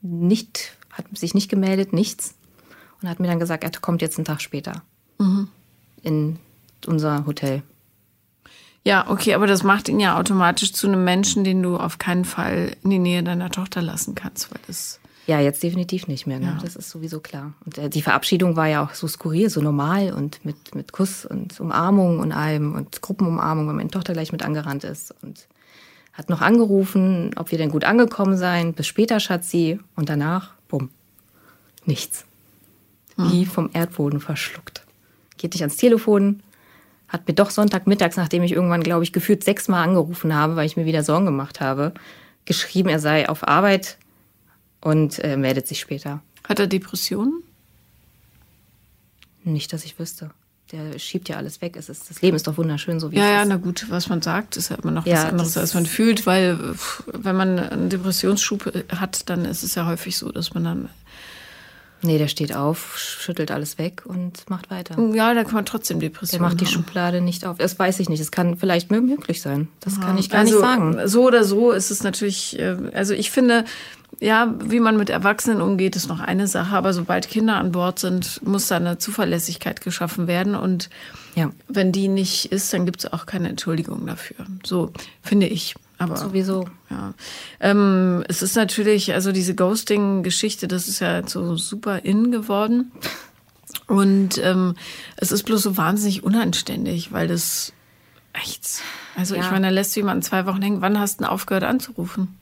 nicht, hat sich nicht gemeldet, nichts und hat mir dann gesagt, er kommt jetzt einen Tag später mhm. in unser Hotel. Ja, okay, aber das macht ihn ja automatisch zu einem Menschen, den du auf keinen Fall in die Nähe deiner Tochter lassen kannst, weil das ja, jetzt definitiv nicht mehr. Ne? Ja. Das ist sowieso klar. Und äh, die Verabschiedung war ja auch so skurril, so normal und mit, mit Kuss und Umarmung und allem und Gruppenumarmung, wenn meine Tochter gleich mit angerannt ist. Und hat noch angerufen, ob wir denn gut angekommen seien. Bis später, Schatzi. Und danach, bumm, nichts. Mhm. Wie vom Erdboden verschluckt. Geht nicht ans Telefon, hat mir doch Sonntagmittags, nachdem ich irgendwann, glaube ich, gefühlt sechsmal angerufen habe, weil ich mir wieder Sorgen gemacht habe, geschrieben, er sei auf Arbeit und äh, meldet sich später. Hat er Depressionen? Nicht, dass ich wüsste. Der schiebt ja alles weg. Es ist, das Leben ist doch wunderschön, so wie ja, es ist. Ja, ja, na gut, was man sagt, ist ja immer noch ja, was anderes, als man fühlt, weil wenn man einen Depressionsschub hat, dann ist es ja häufig so, dass man dann Nee, der steht auf, schüttelt alles weg und macht weiter. Ja, da kann man trotzdem Depressionen Der macht die Schublade nicht auf. Das weiß ich nicht. Das kann vielleicht möglich sein. Das ja, kann ich gar also, nicht sagen. So oder so ist es natürlich, äh, also ich finde, ja, wie man mit Erwachsenen umgeht, ist noch eine Sache. Aber sobald Kinder an Bord sind, muss da eine Zuverlässigkeit geschaffen werden. Und ja. wenn die nicht ist, dann gibt es auch keine Entschuldigung dafür. So finde ich. Aber sowieso. Ja. Ähm, es ist natürlich, also diese Ghosting-Geschichte, das ist ja so super in geworden. Und ähm, es ist bloß so wahnsinnig unanständig, weil das echt. Also ja. ich meine, da lässt du jemanden zwei Wochen hängen. Wann hast du denn aufgehört anzurufen?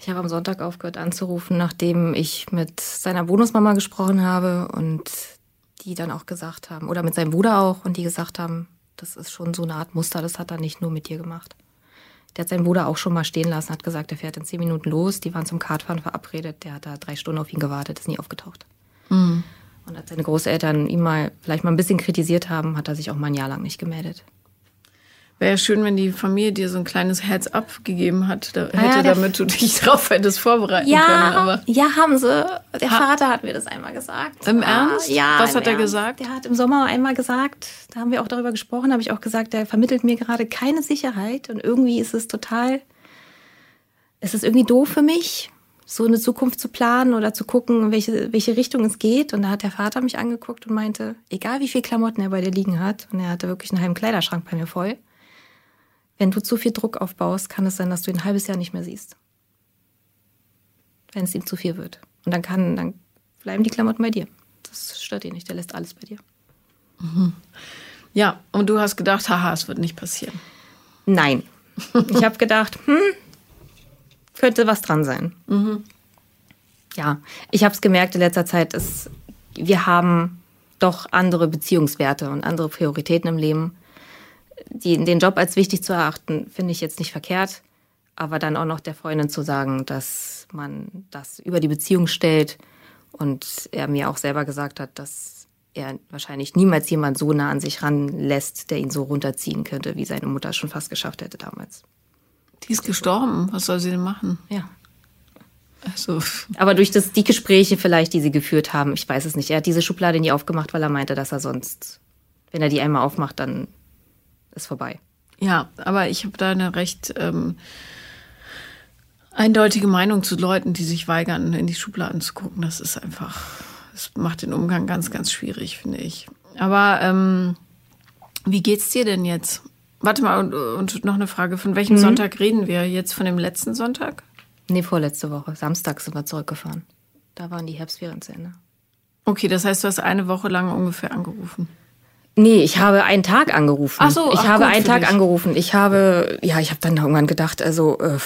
Ich habe am Sonntag aufgehört anzurufen, nachdem ich mit seiner Bonusmama gesprochen habe und die dann auch gesagt haben, oder mit seinem Bruder auch, und die gesagt haben, das ist schon so eine Art Muster, das hat er nicht nur mit dir gemacht. Der hat seinen Bruder auch schon mal stehen lassen, hat gesagt, er fährt in zehn Minuten los. Die waren zum Kartfahren verabredet. Der hat da drei Stunden auf ihn gewartet, ist nie aufgetaucht. Mhm. Und als seine Großeltern ihn mal vielleicht mal ein bisschen kritisiert haben, hat er sich auch mal ein Jahr lang nicht gemeldet. Wäre ja schön, wenn die Familie dir so ein kleines Herz abgegeben hat, da, ja, hätte, der- damit du dich drauf hättest vorbereiten können. Ja, Aber ja, haben sie. Der Ha- Vater hat mir das einmal gesagt. Im Ah, Ernst? Ja. Was hat er Ernst. gesagt? Der hat im Sommer einmal gesagt, da haben wir auch darüber gesprochen, habe ich auch gesagt, der vermittelt mir gerade keine Sicherheit und irgendwie ist es total, es ist irgendwie doof für mich, so eine Zukunft zu planen oder zu gucken, in welche, welche Richtung es geht. Und da hat der Vater mich angeguckt und meinte, egal wie viel Klamotten er bei dir liegen hat, und er hatte wirklich einen halben Kleiderschrank bei mir voll, wenn du zu viel Druck aufbaust, kann es sein, dass du ihn ein halbes Jahr nicht mehr siehst wenn es ihm zu viel wird. Und dann kann, dann bleiben die Klamotten bei dir. Das stört ihn nicht, der lässt alles bei dir. ja, und du hast gedacht, haha, es wird nicht passieren. Nein. Ich habe gedacht, hm, könnte was dran sein. Ja, ich habe es gemerkt in letzter Zeit, dass wir haben doch andere Beziehungswerte und andere Prioritäten im Leben. Die, den Job als wichtig zu erachten, finde ich jetzt nicht verkehrt. Aber dann auch noch der Freundin zu sagen, dass man das über die Beziehung stellt. Und er mir auch selber gesagt hat, dass er wahrscheinlich niemals jemand so nah an sich ranlässt, der ihn so runterziehen könnte, wie seine Mutter es schon fast geschafft hätte damals. Die ist gestorben. Was soll sie denn machen? Ja. Also, Aber durch das, die Gespräche vielleicht, die sie geführt haben, ich weiß es nicht. Er hat diese Schublade nie aufgemacht, weil er meinte, dass er sonst, wenn er die einmal aufmacht, dann ist vorbei. ja, aber ich habe da eine recht ähm, eindeutige Meinung zu Leuten, die sich weigern, in die Schubladen zu gucken. Das ist einfach, das macht den Umgang ganz, ganz schwierig, finde ich. Aber ähm, wie geht's dir denn jetzt? Warte mal, und, und noch eine Frage. Von welchem Sonntag reden wir? Jetzt von dem letzten Sonntag? Nee, vorletzte Woche. Samstag sind wir zurückgefahren. Da waren die Herbstferien zu Ende. Okay, das heißt, du hast eine Woche lang ungefähr angerufen. Nee, ich habe einen Tag angerufen. Ach so, ich ach habe gut, einen Tag dich. angerufen. Ich habe, ja, ich habe dann irgendwann gedacht, also äh,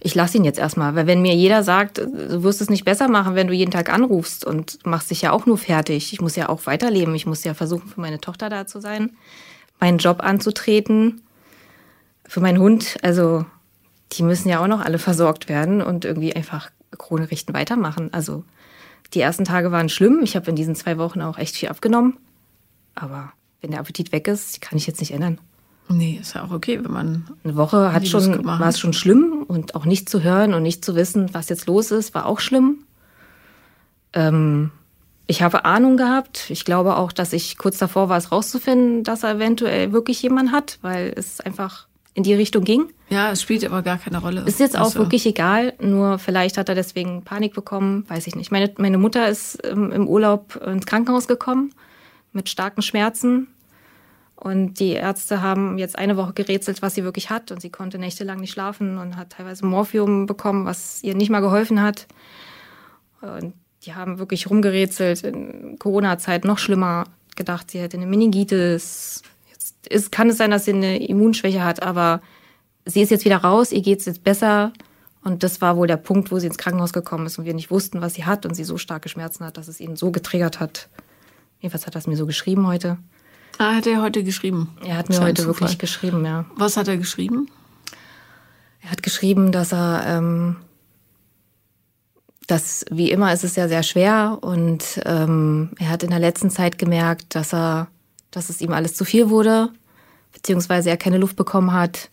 ich lasse ihn jetzt erstmal, weil wenn mir jeder sagt, du wirst es nicht besser machen, wenn du jeden Tag anrufst und machst dich ja auch nur fertig. Ich muss ja auch weiterleben. Ich muss ja versuchen, für meine Tochter da zu sein, meinen Job anzutreten, für meinen Hund. Also die müssen ja auch noch alle versorgt werden und irgendwie einfach Krone richten weitermachen. Also die ersten Tage waren schlimm. Ich habe in diesen zwei Wochen auch echt viel abgenommen. Aber wenn der Appetit weg ist, kann ich jetzt nicht ändern. Nee, ist ja auch okay, wenn man. Eine Woche hat schon, war es schon schlimm und auch nicht zu hören und nicht zu wissen, was jetzt los ist, war auch schlimm. Ähm, ich habe Ahnung gehabt. Ich glaube auch, dass ich kurz davor war, es rauszufinden, dass er eventuell wirklich jemanden hat, weil es einfach in die Richtung ging. Ja, es spielt aber gar keine Rolle. Ist jetzt auch Also, wirklich egal, nur vielleicht hat er deswegen Panik bekommen, weiß ich nicht. Meine, meine Mutter ist ähm, im Urlaub ins Krankenhaus gekommen mit starken Schmerzen. Und die Ärzte haben jetzt eine Woche gerätselt, was sie wirklich hat. Und sie konnte nächtelang nicht schlafen und hat teilweise Morphium bekommen, was ihr nicht mal geholfen hat. Und die haben wirklich rumgerätselt. In Corona-Zeit noch schlimmer gedacht, sie hätte eine Meningitis. Jetzt ist, kann es sein, dass sie eine Immunschwäche hat, aber sie ist jetzt wieder raus, ihr geht es jetzt besser. Und das war wohl der Punkt, wo sie ins Krankenhaus gekommen ist und wir nicht wussten, was sie hat und sie so starke Schmerzen hat, dass es ihn so getriggert hat. Jedenfalls hat er es mir so geschrieben heute. Ah, hat er heute geschrieben. Er hat mir Ist ein heute Zufall. wirklich geschrieben, ja. Was hat er geschrieben? Er hat geschrieben, dass er, ähm, dass wie immer ist es ja sehr schwer und ähm, er hat in der letzten Zeit gemerkt, dass er, dass es ihm alles zu viel wurde, beziehungsweise er keine Luft bekommen hat,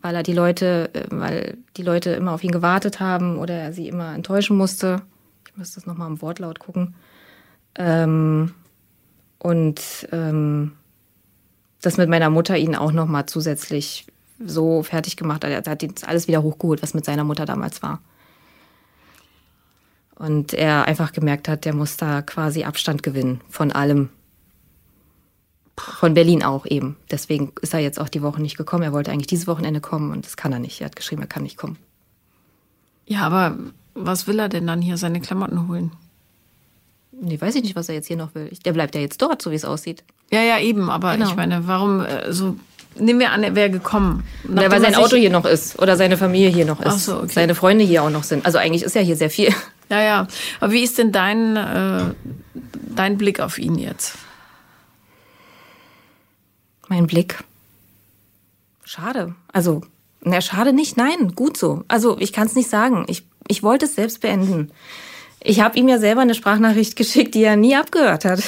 weil er die Leute, äh, weil die Leute immer auf ihn gewartet haben oder er sie immer enttäuschen musste. Ich müsste das nochmal im Wortlaut gucken. Ähm, und ähm, das mit meiner Mutter ihn auch nochmal zusätzlich so fertig gemacht hat. Er hat alles wieder hochgeholt, was mit seiner Mutter damals war. Und er einfach gemerkt hat, der muss da quasi Abstand gewinnen von allem. Von Berlin auch eben. Deswegen ist er jetzt auch die Woche nicht gekommen. Er wollte eigentlich dieses Wochenende kommen und das kann er nicht. Er hat geschrieben, er kann nicht kommen. Ja, aber was will er denn dann hier? Seine Klamotten holen? Nee, weiß ich nicht, was er jetzt hier noch will. Der bleibt ja jetzt dort, so wie es aussieht. Ja, ja, eben. Aber Genau. ich meine, warum äh, so. Nehmen wir an, er wäre gekommen. Ja, weil sein Auto hier noch ist oder seine Familie hier noch ist. Ach so, okay. Seine Freunde hier auch noch sind. Also eigentlich ist ja hier sehr viel. Ja, ja. Aber wie ist denn dein, äh, dein Blick auf ihn jetzt? Mein Blick. Schade. Also, na, schade nicht. Nein, gut so. Also, ich kann es nicht sagen. Ich, ich wollte es selbst beenden. Ich habe ihm ja selber eine Sprachnachricht geschickt, die er nie abgehört hat.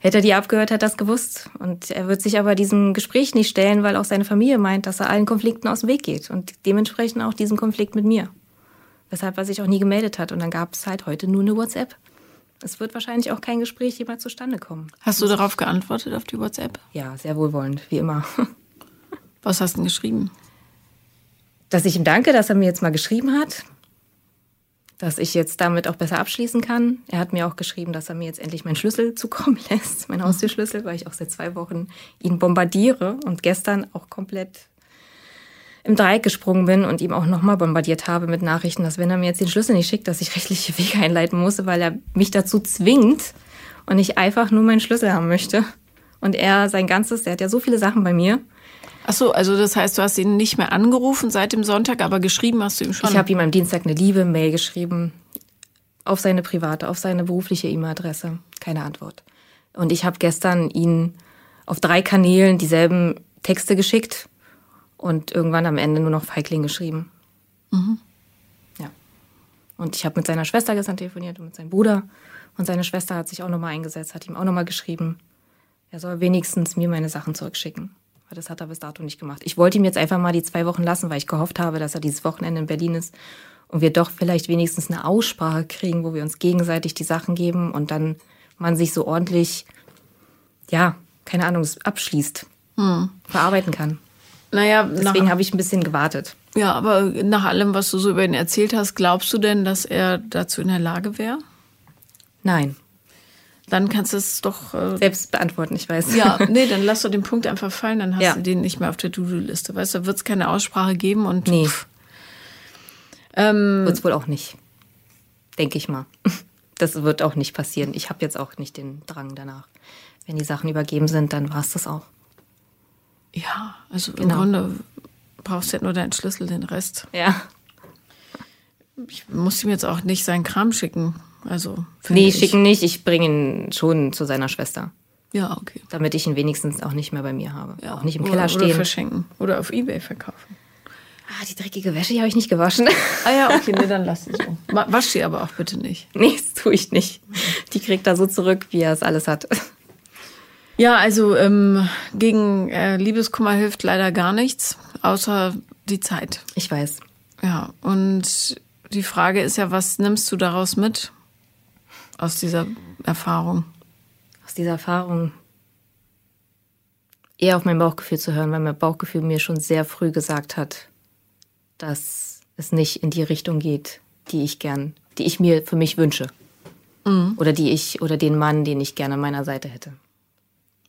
Hätte er die abgehört, hätte er das gewusst. Und er wird sich aber diesem Gespräch nicht stellen, weil auch seine Familie meint, dass er allen Konflikten aus dem Weg geht. Und dementsprechend auch diesen Konflikt mit mir. Weshalb er sich auch nie gemeldet hat. Und dann gab es halt heute nur eine WhatsApp. Es wird wahrscheinlich auch kein Gespräch jemals zustande kommen. Hast du darauf geantwortet, auf die WhatsApp? Ja, sehr wohlwollend, wie immer. Was hast du denn geschrieben? Dass ich ihm danke, dass er mir jetzt mal geschrieben hat dass ich jetzt damit auch besser abschließen kann. Er hat mir auch geschrieben, dass er mir jetzt endlich meinen Schlüssel zukommen lässt, meinen Haustürschlüssel, weil ich auch seit zwei Wochen ihn bombardiere und gestern auch komplett im Dreieck gesprungen bin und ihm auch nochmal bombardiert habe mit Nachrichten, dass wenn er mir jetzt den Schlüssel nicht schickt, dass ich rechtliche Wege einleiten muss, weil er mich dazu zwingt und ich einfach nur meinen Schlüssel haben möchte. Und er sein ganzes, er hat ja so viele Sachen bei mir, Ach so, also das heißt, du hast ihn nicht mehr angerufen seit dem Sonntag, aber geschrieben hast du ihm schon. Ich habe ihm am Dienstag eine liebe Mail geschrieben auf seine private, auf seine berufliche E-Mail-Adresse. Keine Antwort. Und ich habe gestern ihn auf drei Kanälen dieselben Texte geschickt und irgendwann am Ende nur noch Feigling geschrieben. Mhm. Ja. Und ich habe mit seiner Schwester gestern telefoniert und mit seinem Bruder. Und seine Schwester hat sich auch nochmal eingesetzt, hat ihm auch nochmal geschrieben, er soll wenigstens mir meine Sachen zurückschicken. Aber das hat er bis dato nicht gemacht. Ich wollte ihm jetzt einfach mal die zwei Wochen lassen, weil ich gehofft habe, dass er dieses Wochenende in Berlin ist und wir doch vielleicht wenigstens eine Aussprache kriegen, wo wir uns gegenseitig die Sachen geben und dann man sich so ordentlich, ja, keine Ahnung, abschließt, hm. verarbeiten kann. Naja, deswegen habe ich ein bisschen gewartet. Ja, aber nach allem, was du so über ihn erzählt hast, glaubst du denn, dass er dazu in der Lage wäre? Nein. Dann kannst du es doch äh, selbst beantworten, ich weiß. Ja, nee, dann lass doch den Punkt einfach fallen, dann hast ja. du den nicht mehr auf der To-Do-Liste. Weißt du, da wird es keine Aussprache geben und. Nee. Ähm, wird es wohl auch nicht. Denke ich mal. Das wird auch nicht passieren. Ich habe jetzt auch nicht den Drang danach. Wenn die Sachen übergeben sind, dann war es das auch. Ja, also genau. im Grunde brauchst du ja nur deinen Schlüssel, den Rest. Ja. Ich muss ihm jetzt auch nicht seinen Kram schicken. Also nee, ich. schicken nicht. Ich bringe ihn schon zu seiner Schwester. Ja, okay. Damit ich ihn wenigstens auch nicht mehr bei mir habe. Ja. Auch nicht im oder, Keller stehen. Oder verschenken. Oder auf Ebay verkaufen. Ah, die dreckige Wäsche, die habe ich nicht gewaschen. Ah ja, okay, nee, dann lass sie so. Wasch sie aber auch bitte nicht. Nee, das tue ich nicht. Die kriegt er so zurück, wie er es alles hat. Ja, also ähm, gegen äh, Liebeskummer hilft leider gar nichts, außer die Zeit. Ich weiß. Ja, und die Frage ist ja, was nimmst du daraus mit? Aus dieser Erfahrung? Aus dieser Erfahrung eher auf mein Bauchgefühl zu hören, weil mein Bauchgefühl mir schon sehr früh gesagt hat, dass es nicht in die Richtung geht, die ich gern, die ich mir für mich wünsche. Mhm. Oder die ich, oder den Mann, den ich gerne an meiner Seite hätte.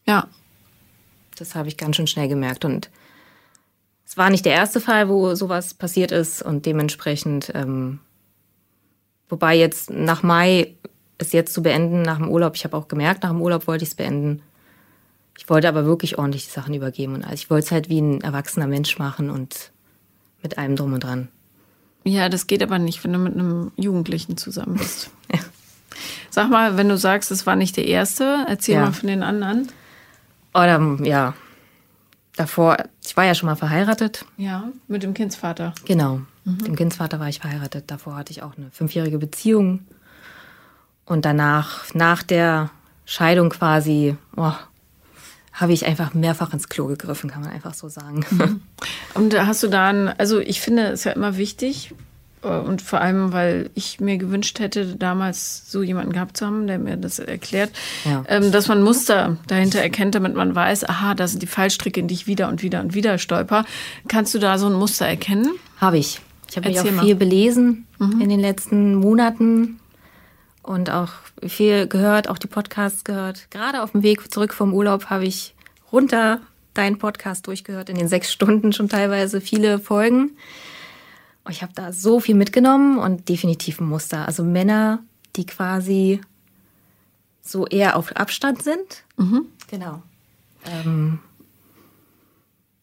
Ja. Das habe ich ganz schön schnell gemerkt. Und es war nicht der erste Fall, wo sowas passiert ist. Und dementsprechend, ähm, wobei jetzt nach Mai es jetzt zu beenden nach dem Urlaub. Ich habe auch gemerkt, nach dem Urlaub wollte ich es beenden. Ich wollte aber wirklich ordentlich die Sachen übergeben. Und also ich wollte es halt wie ein erwachsener Mensch machen und mit allem drum und dran. Ja, das geht aber nicht, wenn du mit einem Jugendlichen zusammen bist. ja. Sag mal, wenn du sagst, es war nicht der erste, erzähl ja. mal von den anderen. Oder ja, davor, ich war ja schon mal verheiratet. Ja, mit dem Kindsvater. Genau, mhm. mit dem Kindsvater war ich verheiratet. Davor hatte ich auch eine fünfjährige Beziehung und danach, nach der Scheidung quasi, oh, habe ich einfach mehrfach ins Klo gegriffen, kann man einfach so sagen. Mhm. Und hast du dann, also ich finde es ja immer wichtig, äh, und vor allem, weil ich mir gewünscht hätte, damals so jemanden gehabt zu haben, der mir das erklärt, ja. Ähm, dass man Muster dahinter erkennt, damit man weiß, aha, das sind die Fallstricke, in die ich wieder und wieder und wieder stolper. Kannst du da so ein Muster erkennen? Habe ich. Ich habe mich auch mal. viel belesen mhm. in den letzten Monaten, und auch viel gehört, auch die Podcasts gehört. Gerade auf dem Weg zurück vom Urlaub habe ich runter deinen Podcast durchgehört, in den sechs Stunden schon teilweise viele Folgen. Ich habe da so viel mitgenommen und definitiv ein Muster. Also Männer, die quasi so eher auf Abstand sind. Mhm. Genau. Ähm,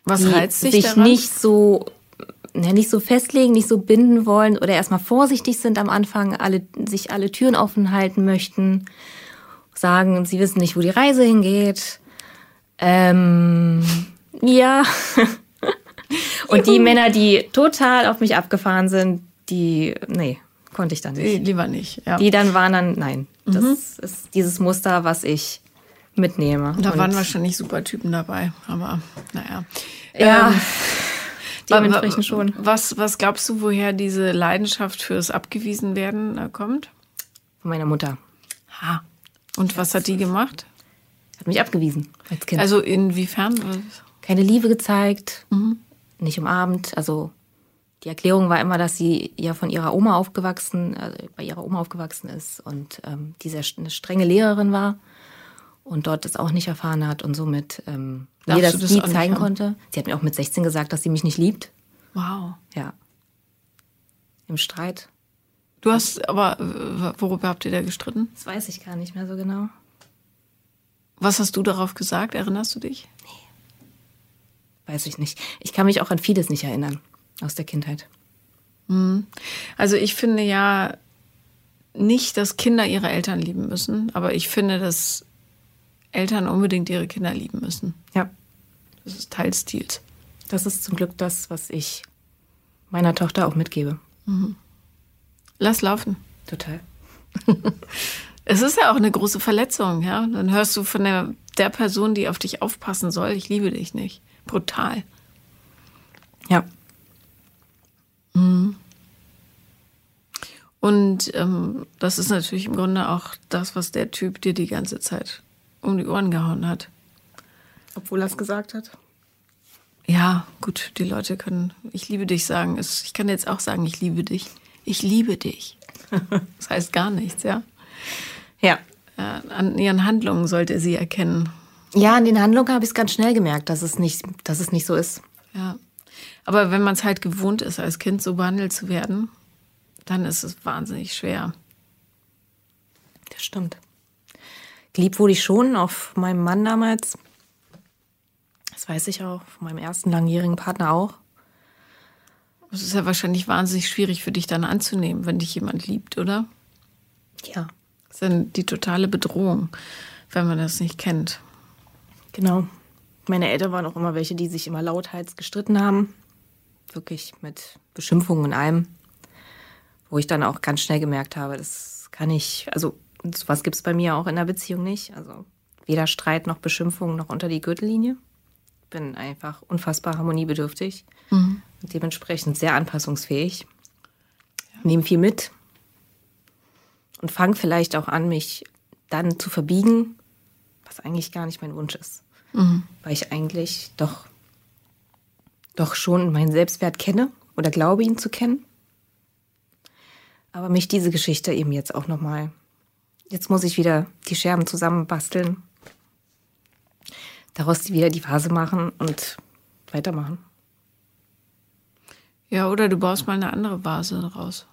Was reizt dich sich daran? nicht so ja, nicht so festlegen, nicht so binden wollen oder erstmal vorsichtig sind am Anfang, alle, sich alle Türen offen halten möchten, sagen, sie wissen nicht, wo die Reise hingeht. Ähm, ja. Und die Männer, die total auf mich abgefahren sind, die, nee, konnte ich dann nicht. Lieber nicht, ja. Die dann waren dann, nein, das mhm. ist dieses Muster, was ich mitnehme. Da Und- waren wahrscheinlich super Typen dabei, aber naja. Ja, Ähm, dementsprechend schon. Was, was glaubst du, woher diese Leidenschaft fürs Abgewiesenwerden äh, kommt? Von meiner Mutter. Ha. Und was hat die gemacht? Hat mich abgewiesen als Kind. Also inwiefern? keine Liebe gezeigt, nicht umarmt. Also die Erklärung war immer, dass sie ja von ihrer Oma aufgewachsen, also bei ihrer Oma aufgewachsen ist und ähm, die sehr eine strenge Lehrerin war und dort das auch nicht erfahren hat und somit ähm, mir das, das nie zeigen haben? konnte. Sie hat mir auch mit 16 gesagt, dass sie mich nicht liebt. Wow. Ja. Im Streit. Du hast, aber äh, worüber habt ihr da gestritten? Das weiß ich gar nicht mehr so genau. Was hast du darauf gesagt? Erinnerst du dich? Weiß ich nicht. Ich kann mich auch an vieles nicht erinnern aus der Kindheit. Also ich finde ja nicht, dass Kinder ihre Eltern lieben müssen, aber ich finde, dass Eltern unbedingt ihre Kinder lieben müssen. Ja. Das ist Teil Stils. Das ist zum Glück das, was ich meiner Tochter auch mitgebe. Lass laufen. Total. Es ist ja auch eine große Verletzung, ja. Dann hörst du von der, der Person, die auf dich aufpassen soll, ich liebe dich nicht. Brutal. Ja. Und ähm, das ist natürlich im Grunde auch das, was der Typ dir die ganze Zeit um die Ohren gehauen hat. Obwohl er es gesagt hat. Ja, gut, die Leute können ich liebe dich sagen. Ich kann jetzt auch sagen, ich liebe dich. Ich liebe dich. Das heißt gar nichts, ja. Ja. Äh, An ihren Handlungen sollte er sie erkennen. Ja, an den Handlungen habe ich es ganz schnell gemerkt, dass es nicht, dass es nicht so ist. Ja. Aber wenn man es halt gewohnt ist, als Kind so behandelt zu werden, dann ist es wahnsinnig schwer. Das stimmt. Geliebt wurde ich schon, auch von meinem Mann damals. Das weiß ich auch, von meinem ersten langjährigen Partner auch. Es ist ja wahrscheinlich wahnsinnig schwierig für dich dann anzunehmen, wenn dich jemand liebt, oder? Ja, Das ist dann die totale Bedrohung, wenn man das nicht kennt. genau. Meine Eltern waren auch immer welche, die sich immer lauthals gestritten haben. Wirklich mit Beschimpfungen und allem. Wo ich dann auch ganz schnell gemerkt habe, das kann ich, also sowas gibt es bei mir auch in der Beziehung nicht. Also weder Streit noch Beschimpfung noch unter die Gürtellinie. Bin einfach unfassbar harmoniebedürftig und dementsprechend sehr anpassungsfähig. Nehme viel mit und fange vielleicht auch an, mich dann zu verbiegen, was eigentlich gar nicht mein Wunsch ist. Weil ich eigentlich doch, doch schon meinen Selbstwert kenne oder glaube ihn zu kennen. Aber mich diese Geschichte eben jetzt auch nochmal. Jetzt muss ich wieder die Scherben zusammenbasteln, daraus wieder die Vase machen und weitermachen. Ja, oder du baust mal eine andere Vase raus.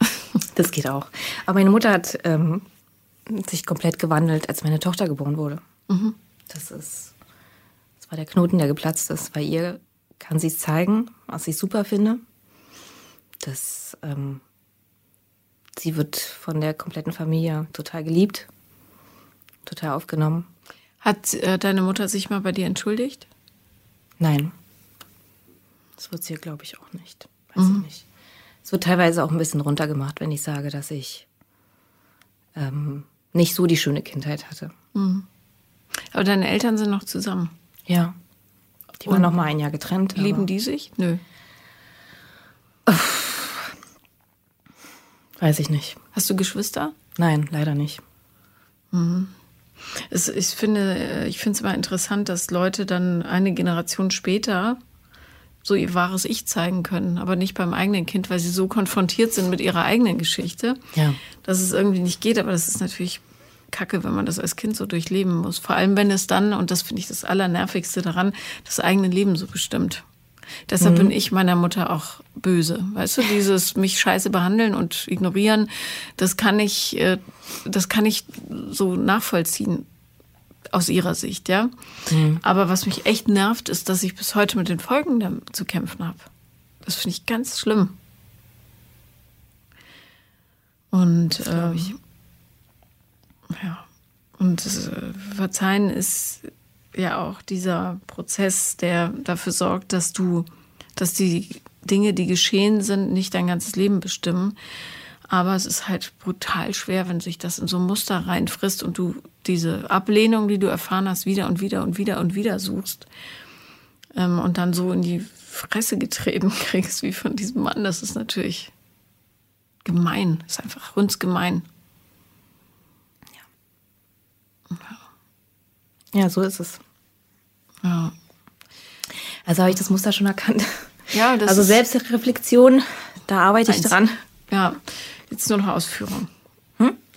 Das geht auch. Aber meine Mutter hat ähm, sich komplett gewandelt, als meine Tochter geboren wurde. Das ist, das war der Knoten, der geplatzt ist. Bei ihr kann sie es zeigen, was ich super finde. Das, ähm, sie wird von der kompletten Familie total geliebt, total aufgenommen. Hat äh, deine Mutter sich mal bei dir entschuldigt? Nein. Das wird sie, glaube ich, auch nicht. Weiß ich nicht. Es wird teilweise auch ein bisschen runtergemacht, wenn ich sage, dass ich ähm, nicht so die schöne Kindheit hatte. Aber deine Eltern sind noch zusammen. Ja. Die waren noch mal ein Jahr getrennt. Lieben die sich? Nö. Weiß ich nicht. Hast du Geschwister? Nein, leider nicht. Es, ich finde ich finde es immer interessant, dass Leute dann eine Generation später so ihr wahres Ich zeigen können, aber nicht beim eigenen Kind, weil sie so konfrontiert sind mit ihrer eigenen Geschichte, Ja. dass es irgendwie nicht geht. Aber das ist natürlich kacke, wenn man das als Kind so durchleben muss. Vor allem, wenn es dann, und das finde ich das Allernervigste daran, das eigene Leben so bestimmt. Deshalb bin ich meiner Mutter auch böse. Weißt du, dieses mich scheiße behandeln und ignorieren, das kann ich, äh, das kann ich so nachvollziehen aus ihrer Sicht, ja. Aber was mich echt nervt, ist, dass ich bis heute mit den Folgen zu kämpfen habe. Das finde ich ganz schlimm. Und ähm, ja, und äh, Verzeihen ist ja auch dieser Prozess, der dafür sorgt, dass du, dass die Dinge, die geschehen sind, nicht dein ganzes Leben bestimmen. Aber es ist halt brutal schwer, wenn sich das in so ein Muster reinfrisst und du diese Ablehnung, die du erfahren hast, wieder und wieder und wieder und wieder suchst ähm, und dann so in die Fresse getreten kriegst wie von diesem Mann. Das ist natürlich gemein. Ist einfach hundsgemein. Ja, so ist es. Ja. Also habe ich das Muster schon erkannt. Ja, das also Selbstreflexion, da arbeite ich eins. dran. Ja, jetzt nur noch Ausführung.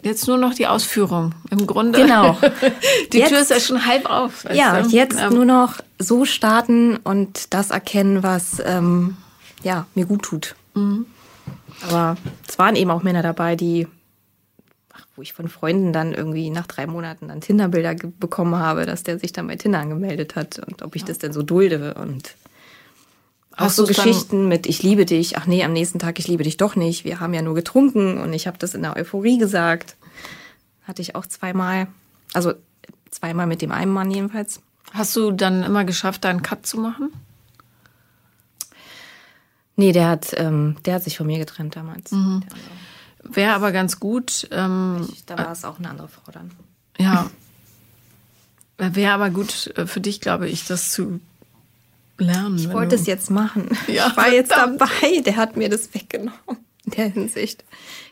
Jetzt nur noch die Ausführung. Im Grunde. Genau. die Jetzt- Tür ist ja schon halb auf. weißt Ja, du? jetzt Ähm, nur noch so starten und das erkennen, was ähm, ja, mir gut tut. Mhm. Aber es waren eben auch Männer dabei, die, wo ich von Freunden dann irgendwie nach drei Monaten dann Tinder-Bilder bekommen habe, dass der sich dann bei Tinder angemeldet hat und ob ich das denn so dulde und auch Hast so Geschichten mit ich liebe dich, ach nee, am nächsten Tag ich liebe dich doch nicht, wir haben ja nur getrunken und ich habe das in der Euphorie gesagt. Hatte ich auch zweimal, also zweimal mit dem einen Mann jedenfalls. Hast du dann immer geschafft, da einen Cut zu machen? Nee, der hat, ähm, der hat sich von mir getrennt damals. Mhm. Wäre aber ganz gut. Ähm, Da war es auch eine andere Frau dann. ja. Wäre aber gut äh, für dich, glaube ich, das zu lernen. Ich wollte es jetzt machen. Ja, ich war jetzt verdammt. dabei. Der hat mir das weggenommen. In der Hinsicht.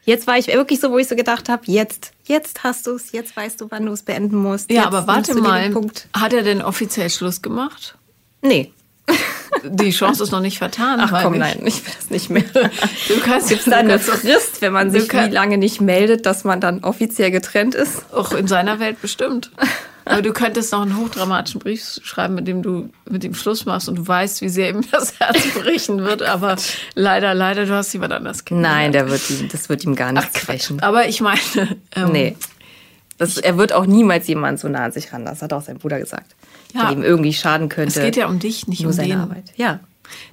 Jetzt war ich wirklich so, wo ich so gedacht habe, jetzt, jetzt hast du es, jetzt weißt du, wann du es beenden musst. Ja, jetzt aber warte mal. Hat er denn offiziell Schluss gemacht? Nee. Die Chance ist noch nicht vertan. Ach komm, ich- nein, ich will das nicht mehr. Du kannst es du eine Frist, wenn man sich kann- wie lange nicht meldet, dass man dann offiziell getrennt ist? Auch in seiner Welt bestimmt. Aber du könntest noch einen hochdramatischen Brief schreiben, mit dem du mit dem Schluss machst und du weißt, wie sehr ihm das Herz brechen wird. Aber leider, leider, du hast jemand anders kennengelernt. Nein, der wird ihm, das wird ihm gar nichts brechen. Aber ich meine, ähm, Nee. Das, er wird auch niemals jemanden so nah an sich ranlassen, hat auch sein Bruder gesagt. Ja. Der ihm irgendwie schaden könnte. es geht ja um dich, nicht nur um seine den. Arbeit. Ja.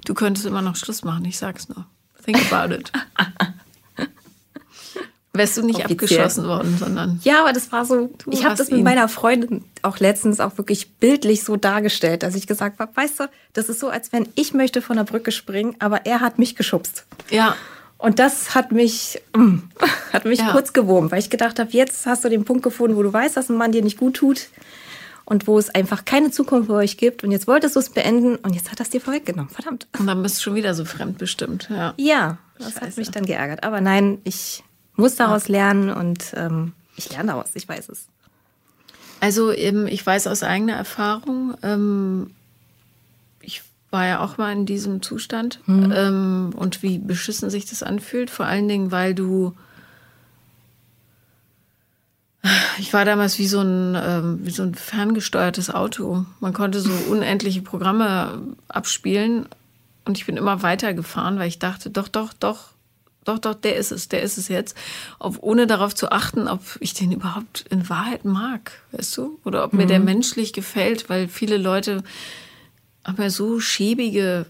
Du könntest immer noch Schluss machen, ich sag's nur. Think about it. Wärst du nicht Offiziell. abgeschossen worden, sondern Ja, aber das war so, ich habe das mit ihn. meiner Freundin auch letztens auch wirklich bildlich so dargestellt, dass ich gesagt habe, weißt du, das ist so, als wenn ich möchte von der Brücke springen, aber er hat mich geschubst. ja, Und das hat mich, mm, hat mich Ja. kurz gewurmt, weil ich gedacht habe, jetzt hast du den Punkt gefunden, wo du weißt, dass ein Mann dir nicht gut tut und wo es einfach keine Zukunft für euch gibt. Und jetzt wolltest du es beenden und jetzt hat das dir vorweggenommen. Verdammt. und dann bist du schon wieder so fremdbestimmt. Ja. Ja, das hat Scheiße. mich dann geärgert. Aber nein, ich muss daraus lernen und ähm, ich lerne daraus, ich weiß es. Also ähm, ich weiß aus eigener Erfahrung, ähm, war ja auch mal in diesem Zustand. Ähm, und wie beschissen sich das anfühlt, vor allen Dingen, weil du ich war damals wie so ein ähm, wie so ein ferngesteuertes Auto. Man konnte so unendliche Programme abspielen. Und ich bin immer weiter gefahren, weil ich dachte, doch, doch, doch, doch, doch, der ist es, der ist es jetzt, ob, ohne darauf zu achten, ob ich den überhaupt in Wahrheit mag, weißt du, oder ob mir der menschlich gefällt, weil viele Leute ja so schäbige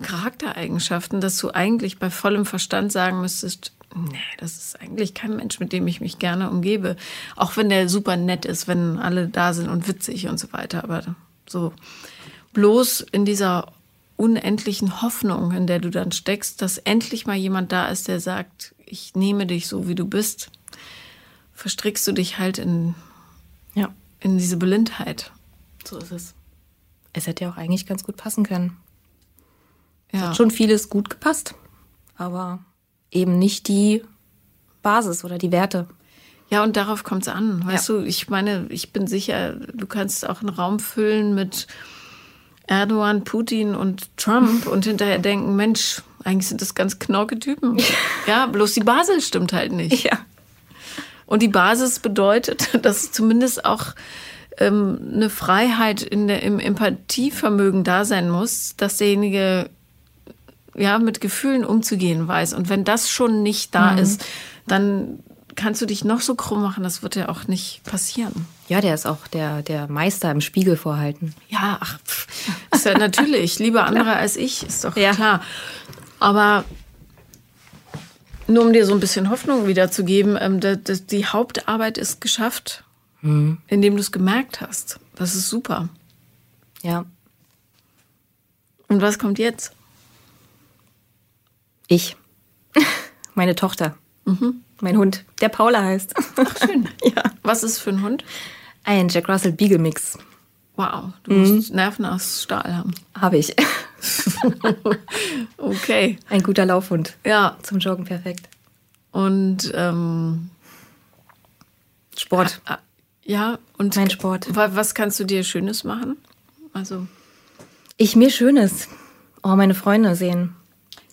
Charaktereigenschaften, dass du eigentlich bei vollem Verstand sagen müsstest, nee, das ist eigentlich kein Mensch, mit dem ich mich gerne umgebe. Auch wenn der super nett ist, wenn alle da sind und witzig und so weiter. Aber so bloß in dieser unendlichen Hoffnung, in der du dann steckst, dass endlich mal jemand da ist, der sagt, ich nehme dich so, wie du bist, verstrickst du dich halt in, Ja. in diese Blindheit. So ist es. Es hätte ja auch eigentlich ganz gut passen können. Ja. Hat schon vieles gut gepasst, aber eben nicht die Basis oder die Werte. Ja, und darauf kommt es an. Weißt du, ich meine, ich bin sicher, du kannst auch einen Raum füllen mit Erdogan, Putin und Trump und hinterher denken, Mensch, eigentlich sind das ganz knorke Typen. Ja, bloß die Basis stimmt halt nicht. Ja. Und die Basis bedeutet, dass zumindest auch ähm, eine Freiheit in der, im Empathievermögen da sein muss, dass derjenige ja mit Gefühlen umzugehen weiß. Und wenn das schon nicht da ist, dann kannst du dich noch so krumm machen, das wird ja auch nicht passieren. Ja, der ist auch der, der Meister im Spiegel vorhalten. Ja, ach, pff, ist ja natürlich lieber andere als ich, ist doch Ja. klar. Aber nur um dir so ein bisschen Hoffnung wiederzugeben, ähm, das, die Hauptarbeit ist geschafft, indem du es gemerkt hast. Das ist super. Ja. Und was kommt jetzt? Ich. Meine Tochter. Mein Hund, der Paula heißt. Ach, schön. ja. Was ist für ein Hund? Ein Jack Russell Beagle Mix Wow, du musst Nerven aus Stahl haben. habe ich. Okay. Ein guter Laufhund. Ja, Zum Joggen perfekt. und ähm, Sport. ah, ja, und Mein Sport. wa- was kannst du dir Schönes machen? Also Ich mir Schönes. Oh, meine Freunde sehen.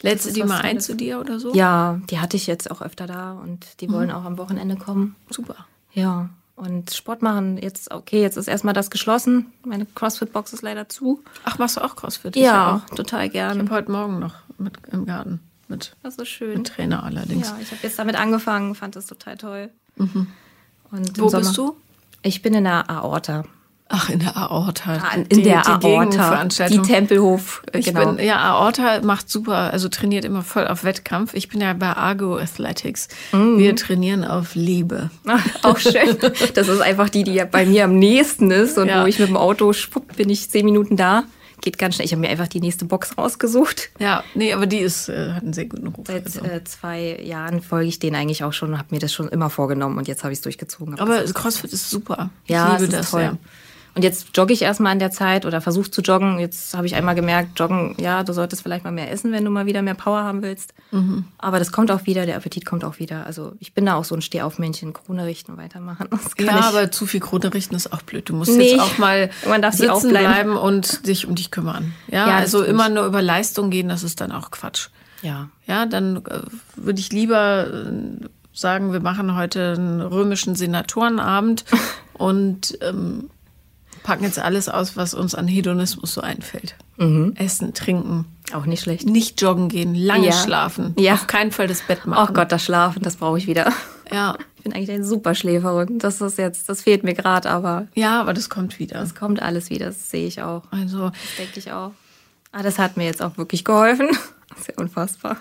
lädst du die mal ein zu dir oder so? Ja, die hatte ich jetzt auch öfter da und die wollen auch am Wochenende kommen. Super. Ja. Und Sport machen, jetzt, okay, jetzt ist erstmal das geschlossen. Meine CrossFit-Box ist leider zu. Ach, machst du auch CrossFit? Ich Ja, auch. total Ich gern. habe heute Morgen noch mit im Garten mit, Das ist schön. mit Trainer allerdings. Ja, ich habe jetzt damit angefangen, fand das total toll. Und im Wo bist du? Ich bin in der Aorta. Ach, in der Aorta. In der Aorta. Die. Tempelhof. Ich genau. bin, ja, Aorta macht super, also trainiert immer voll auf Wettkampf. Ich bin ja bei Argo Athletics. Mhm. Wir trainieren auf Liebe. auch schön. Das ist einfach die, die ja bei mir am nächsten ist und Ja. wo ich mit dem Auto schwupp, bin ich zehn Minuten da. Geht ganz schnell. Ich habe mir einfach die nächste Box rausgesucht. Ja, nee, aber die ist, äh, hat einen sehr guten Ruf. Seit Also. äh, zwei Jahren folge ich denen eigentlich auch schon und habe mir das schon immer vorgenommen und jetzt habe ich es durchgezogen. Aber CrossFit ist super. Ich ja, liebe das toll. sehr. Und jetzt jogge ich erstmal an der Zeit oder versuche zu joggen. Jetzt habe ich einmal gemerkt, joggen, ja, du solltest vielleicht mal mehr essen, wenn du mal wieder mehr Power haben willst. Mhm. Aber das kommt auch wieder, der Appetit kommt auch wieder. Also ich bin da auch so ein Stehaufmännchen, Krone richten, weitermachen. Ja, ich. aber zu viel Krone richten ist auch blöd. Du musst Nee, jetzt auch mal man darf sie sitzen bleiben und dich um dich kümmern. Ja, Ja, also immer nur über Leistung gehen, das ist dann auch Quatsch. ja. Ja, dann äh, würde ich lieber äh, sagen, wir machen heute einen römischen Senatorenabend und ähm, packen jetzt alles aus, was uns an Hedonismus so einfällt. Essen, trinken, Auch nicht schlecht. nicht joggen gehen, lange Ja. schlafen, Ja. auf keinen Fall das Bett machen. Ach Gott, das Schlafen, das brauche ich wieder. Ja, Ich bin eigentlich ein super Schläferin. Das ist jetzt, das fehlt mir gerade, aber ja, aber das kommt wieder. es kommt alles wieder. Das sehe ich auch. Also Das denke ich auch. Ah, das hat mir jetzt auch wirklich geholfen. Sehr unfassbar.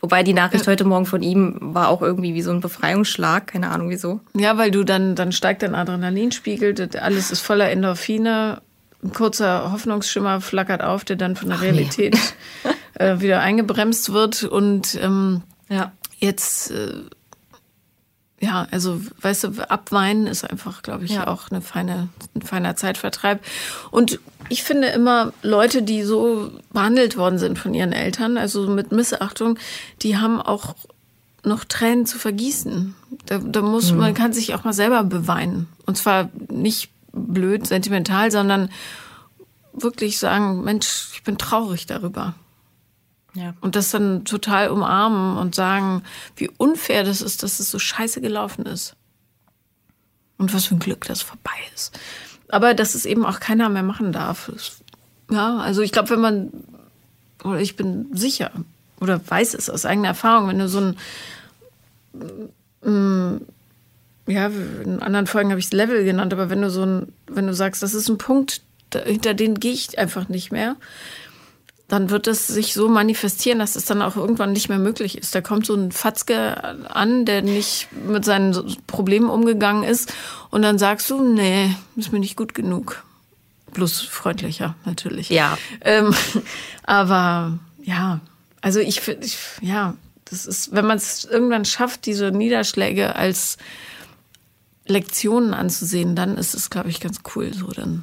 Wobei die Nachricht heute Morgen von ihm war auch irgendwie wie so ein Befreiungsschlag. Keine Ahnung wieso. Ja, weil du dann, dann steigt dein Adrenalinspiegel, alles ist voller Endorphine, ein kurzer Hoffnungsschimmer flackert auf, der dann von der nee. Realität äh, wieder eingebremst wird und ähm, Ja. jetzt, äh, ja, also, weißt du, abweinen ist einfach, glaube ich, Ja. auch eine feine, ein feiner Zeitvertreib. Und ich finde immer, Leute, die so behandelt worden sind von ihren Eltern, also mit Missachtung, die haben auch noch Tränen zu vergießen. Da, da muss, Mhm. man kann sich auch mal selber beweinen. Und zwar nicht blöd, sentimental, sondern wirklich sagen, Mensch, ich bin traurig darüber. Ja. Und das dann total umarmen und sagen, wie unfair das ist, dass es so scheiße gelaufen ist. Und was für ein Glück, dass es vorbei ist. Aber dass es eben auch keiner mehr machen darf. Ja, also ich glaube, wenn man, oder ich bin sicher, oder weiß es aus eigener Erfahrung, wenn du so ein, mm, ja, in anderen Folgen habe ich es Level genannt, aber wenn du so ein, wenn du sagst, das ist ein Punkt, hinter den gehe ich einfach nicht mehr, dann wird es sich so manifestieren, dass es dann auch irgendwann nicht mehr möglich ist. Da kommt so ein Fatzke an, der nicht mit seinen Problemen umgegangen ist. Und dann sagst du, nee, ist mir nicht gut genug. Bloß freundlicher, natürlich. Ja. Ähm, aber ja, also ich finde, ja, das ist, wenn man es irgendwann schafft, diese Niederschläge als Lektionen anzusehen, dann ist es, glaube ich, ganz cool so dann.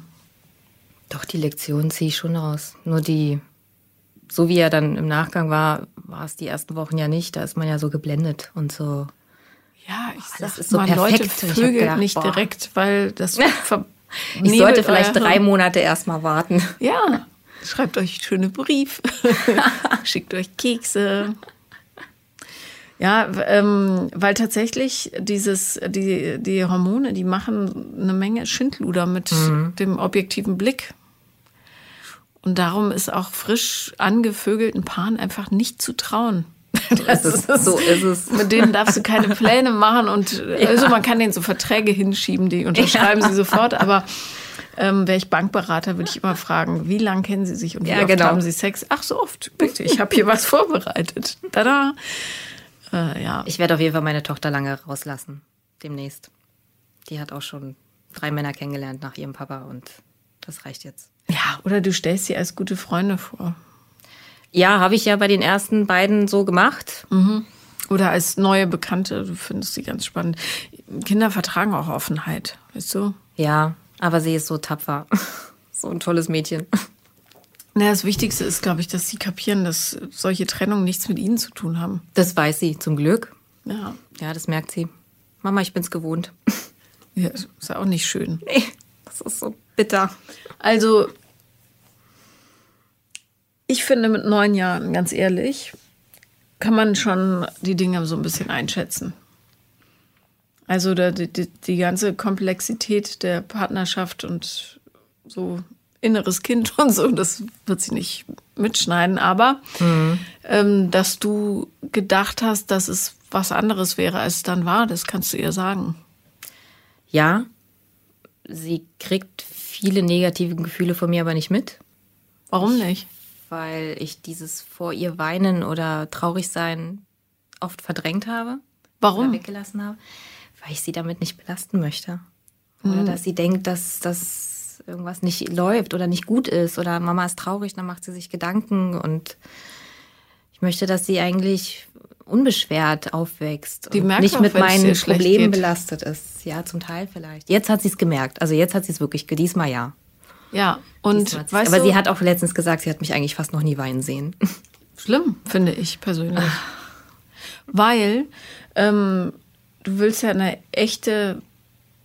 Doch, die Lektion ziehe ich schon raus. Nur die, so wie er dann im Nachgang war, war es die ersten Wochen ja nicht. Da ist man ja so geblendet und so. Ja, ich das sag ist so mal, perfekt. Leute, vögelt gedacht, nicht boah. direkt, weil das Ich sollte vielleicht drei. Monate erstmal warten. Ja, schreibt euch schöne Brief, schickt euch Kekse. Ja, ähm, weil tatsächlich dieses, die, die Hormone, die machen eine Menge Schindluder mit dem objektiven Blick. Und darum ist auch frisch angevögelten Paaren einfach nicht zu trauen. Das ist- so ist es. Mit denen darfst du keine Pläne machen und also man kann denen so Verträge hinschieben, die unterschreiben sie sofort, aber ähm, wäre ich Bankberater, würde ich immer fragen, wie lange kennen Sie sich und wie Ja, oft genau. haben Sie Sex? Ach, so oft. Bitte, ich habe hier was vorbereitet. Tada. Äh, ja. Ich werde auf jeden Fall meine Tochter lange rauslassen. Demnächst. Die hat auch schon drei Männer kennengelernt nach ihrem Papa und das reicht jetzt. Ja, oder du stellst sie als gute Freunde vor. Ja, habe ich ja bei den ersten beiden so gemacht. Oder als neue Bekannte, du findest sie ganz spannend. Kinder vertragen auch Offenheit, weißt du? Ja, aber sie ist so tapfer. so ein tolles Mädchen. Naja, das Wichtigste ist, glaube ich, dass sie kapieren, dass solche Trennungen nichts mit ihnen zu tun haben. Das weiß sie, zum Glück. Ja. Ja, das merkt sie. Mama, ich bin's gewohnt. ja ist ja auch nicht schön. Nee, das ist so bitter. Also, ich finde, mit neun Jahren, ganz ehrlich, kann man schon die Dinge so ein bisschen einschätzen. Also die, die, die ganze Komplexität der Partnerschaft und so inneres Kind und so, das wird sie nicht mitschneiden, aber mhm. ähm, dass du gedacht hast, dass es was anderes wäre, als es dann war, das kannst du ihr sagen. Ja, sie kriegt viele negative Gefühle von mir aber nicht mit. Warum nicht? weil ich dieses vor ihr weinen oder traurig sein oft verdrängt habe. Warum? Oder weggelassen habe. Weil ich sie damit nicht belasten möchte. Oder mhm. dass sie denkt, dass das irgendwas nicht läuft oder nicht gut ist oder Mama ist traurig, dann macht sie sich Gedanken und ich möchte, dass sie eigentlich unbeschwert aufwächst Die und merkt nicht auch, mit meinen Problemen belastet ist. Ja, zum Teil vielleicht. Jetzt hat sie es gemerkt. Also jetzt hat sie es wirklich, diesmal ja. Ja, und weißt aber du, sie hat auch letztens gesagt, sie hat mich eigentlich fast noch nie weinen sehen. Schlimm, finde ich persönlich. Weil ähm, du willst ja eine echte,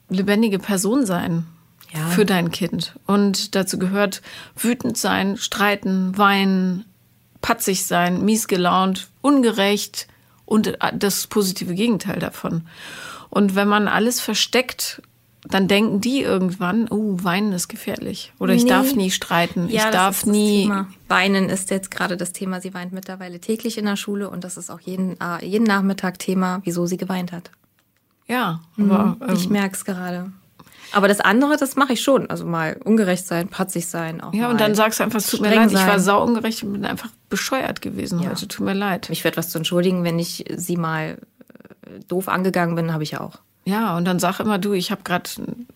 lebendige Person sein ja. für dein Kind. Und dazu gehört wütend sein, streiten, weinen, patzig sein, mies gelaunt, ungerecht und das positive Gegenteil davon. Und wenn man alles versteckt dann denken die irgendwann, oh, weinen ist gefährlich. Oder ich nee. darf nie streiten. Ja, ich darf nie. Thema. Weinen ist jetzt gerade das Thema. Sie weint mittlerweile täglich in der Schule und das ist auch jeden, äh, jeden Nachmittag Thema, wieso sie geweint hat. Ja, aber. Mhm. ich ähm, merke es gerade. Aber das andere, das mache ich schon. Also mal ungerecht sein, patzig sein. Auch ja, und dann sagst du einfach, es tut mir leid, sein. ich war sau ungerecht und bin einfach bescheuert gewesen ja. heute. Tut mir leid. Mich für etwas zu entschuldigen, wenn ich sie mal äh, doof angegangen bin, habe ich ja auch. Ja, und dann sag immer du, ich habe gerade,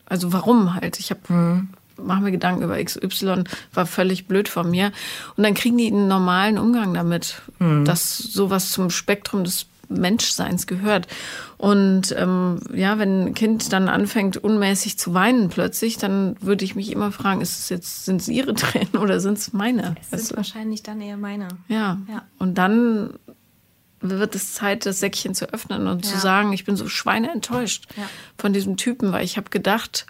also warum halt? Ich habe mhm. mach mir Gedanken über XY, war völlig blöd von mir. Und dann kriegen die einen normalen Umgang damit, mhm. dass sowas zum Spektrum des Menschseins gehört. Und ähm, ja, wenn ein Kind dann anfängt, unmäßig zu weinen plötzlich, dann würde ich mich immer fragen, ist es jetzt, sind es ihre Tränen oder sind es meine? Es sind wahrscheinlich dann eher meine. Ja. ja. Und dann wird es Zeit, das Säckchen zu öffnen und ja. zu sagen, ich bin so schweineenttäuscht ja. von diesem Typen, weil ich habe gedacht,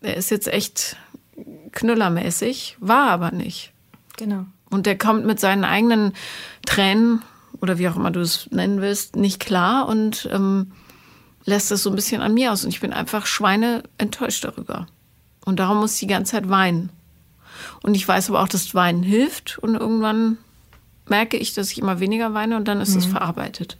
er ist jetzt echt knüllermäßig, war aber nicht. Genau. Und der kommt mit seinen eigenen Tränen oder wie auch immer du es nennen willst, nicht klar und ähm, lässt es so ein bisschen an mir aus. Und ich bin einfach schweineenttäuscht darüber. Und darum muss ich die ganze Zeit weinen. Und ich weiß aber auch, dass Weinen hilft und irgendwann merke ich, dass ich immer weniger weine und dann ist es mhm. verarbeitet.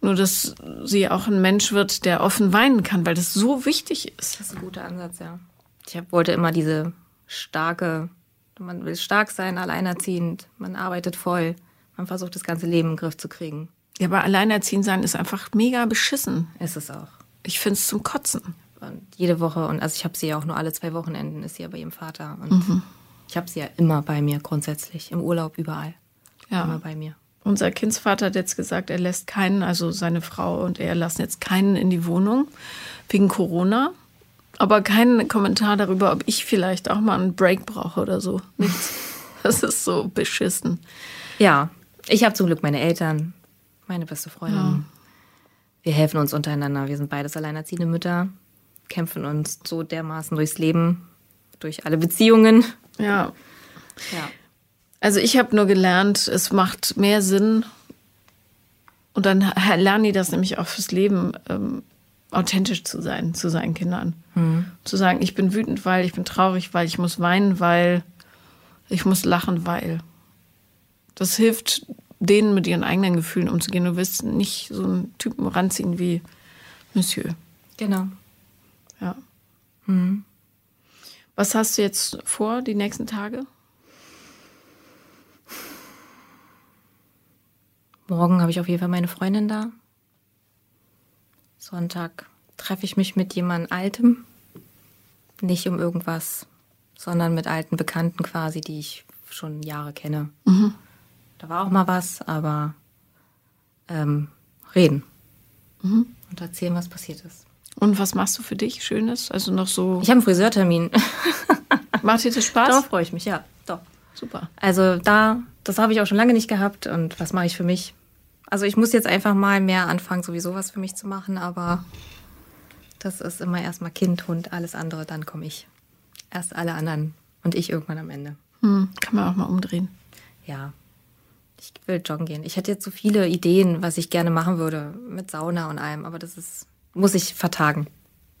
Nur, dass sie auch ein Mensch wird, der offen weinen kann, weil das so wichtig ist. Das ist ein guter Ansatz, ja. Ich wollte immer diese starke, man will stark sein, alleinerziehend, man arbeitet voll, man versucht das ganze Leben im Griff zu kriegen. Ja, aber alleinerziehend sein ist einfach mega beschissen. Ist es auch. Ich finde es zum Kotzen. Und jede Woche, und also ich habe sie ja auch nur alle zwei Wochenenden, ist sie ja bei ihrem Vater. Und mhm. Ich habe sie ja immer bei mir grundsätzlich, im Urlaub, überall. Ja. Immer bei mir. Unser Kindsvater hat jetzt gesagt, er lässt keinen, also seine Frau und er lassen jetzt keinen in die Wohnung wegen Corona. Aber kein Kommentar darüber, ob ich vielleicht auch mal einen Break brauche oder so. Nichts. Das ist so beschissen. Ja, ich habe zum Glück meine Eltern, meine beste Freundin. Ja. Wir helfen uns untereinander. Wir sind beides alleinerziehende Mütter, kämpfen uns so dermaßen durchs Leben, durch alle Beziehungen. Ja. Ja. Also ich habe nur gelernt, es macht mehr Sinn. Und dann lernen die das nämlich auch fürs Leben, ähm, authentisch zu sein zu seinen Kindern. Mhm. Zu sagen, ich bin wütend, weil ich bin traurig, weil ich muss weinen, weil ich muss lachen, weil. Das hilft denen mit ihren eigenen Gefühlen umzugehen. Du wirst nicht so einen Typen ranziehen wie Monsieur. Genau. Ja. Mhm. Was hast du jetzt vor, die nächsten Tage? Morgen habe ich auf jeden Fall meine Freundin da. Sonntag treffe ich mich mit jemand Altem. Nicht um irgendwas, sondern mit alten Bekannten quasi, die ich schon Jahre kenne. Mhm. Da war auch mal was, aber ähm, reden mhm. und erzählen, was passiert ist. Und was machst du für dich Schönes? Also noch so. Ich habe einen Friseurtermin. Macht dir das Spaß? Darauf freue ich mich, ja. Doch. Super. Also da, das habe ich auch schon lange nicht gehabt und was mache ich für mich? Also ich muss jetzt einfach mal mehr anfangen, sowieso was für mich zu machen, aber das ist immer erstmal Kind, Hund, alles andere, dann komme ich. Erst alle anderen und ich irgendwann am Ende. Hm, kann man auch mal umdrehen. Ja. Ich will joggen gehen. Ich hätte jetzt so viele Ideen, was ich gerne machen würde mit Sauna und allem, aber das ist muss ich vertagen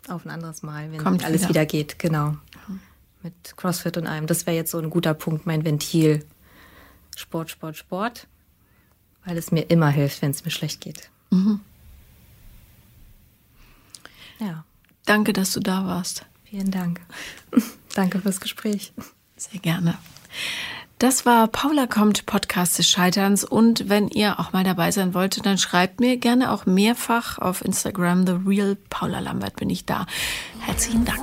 auf ein anderes Mal, wenn Kommt alles wieder. wieder geht. Genau. Mit CrossFit und allem. Das wäre jetzt so ein guter Punkt, mein Ventil. Sport, Sport, Sport. Weil es mir immer hilft, wenn es mir schlecht geht. Mhm. Ja. Danke, dass du da warst. Vielen Dank. Danke fürs Gespräch. Sehr gerne. Das war Paula kommt, Podcast des Scheiterns. Und wenn ihr auch mal dabei sein wollt, dann schreibt mir gerne auch mehrfach auf Instagram. The Real Paula Lambert bin ich da. Herzlichen Dank.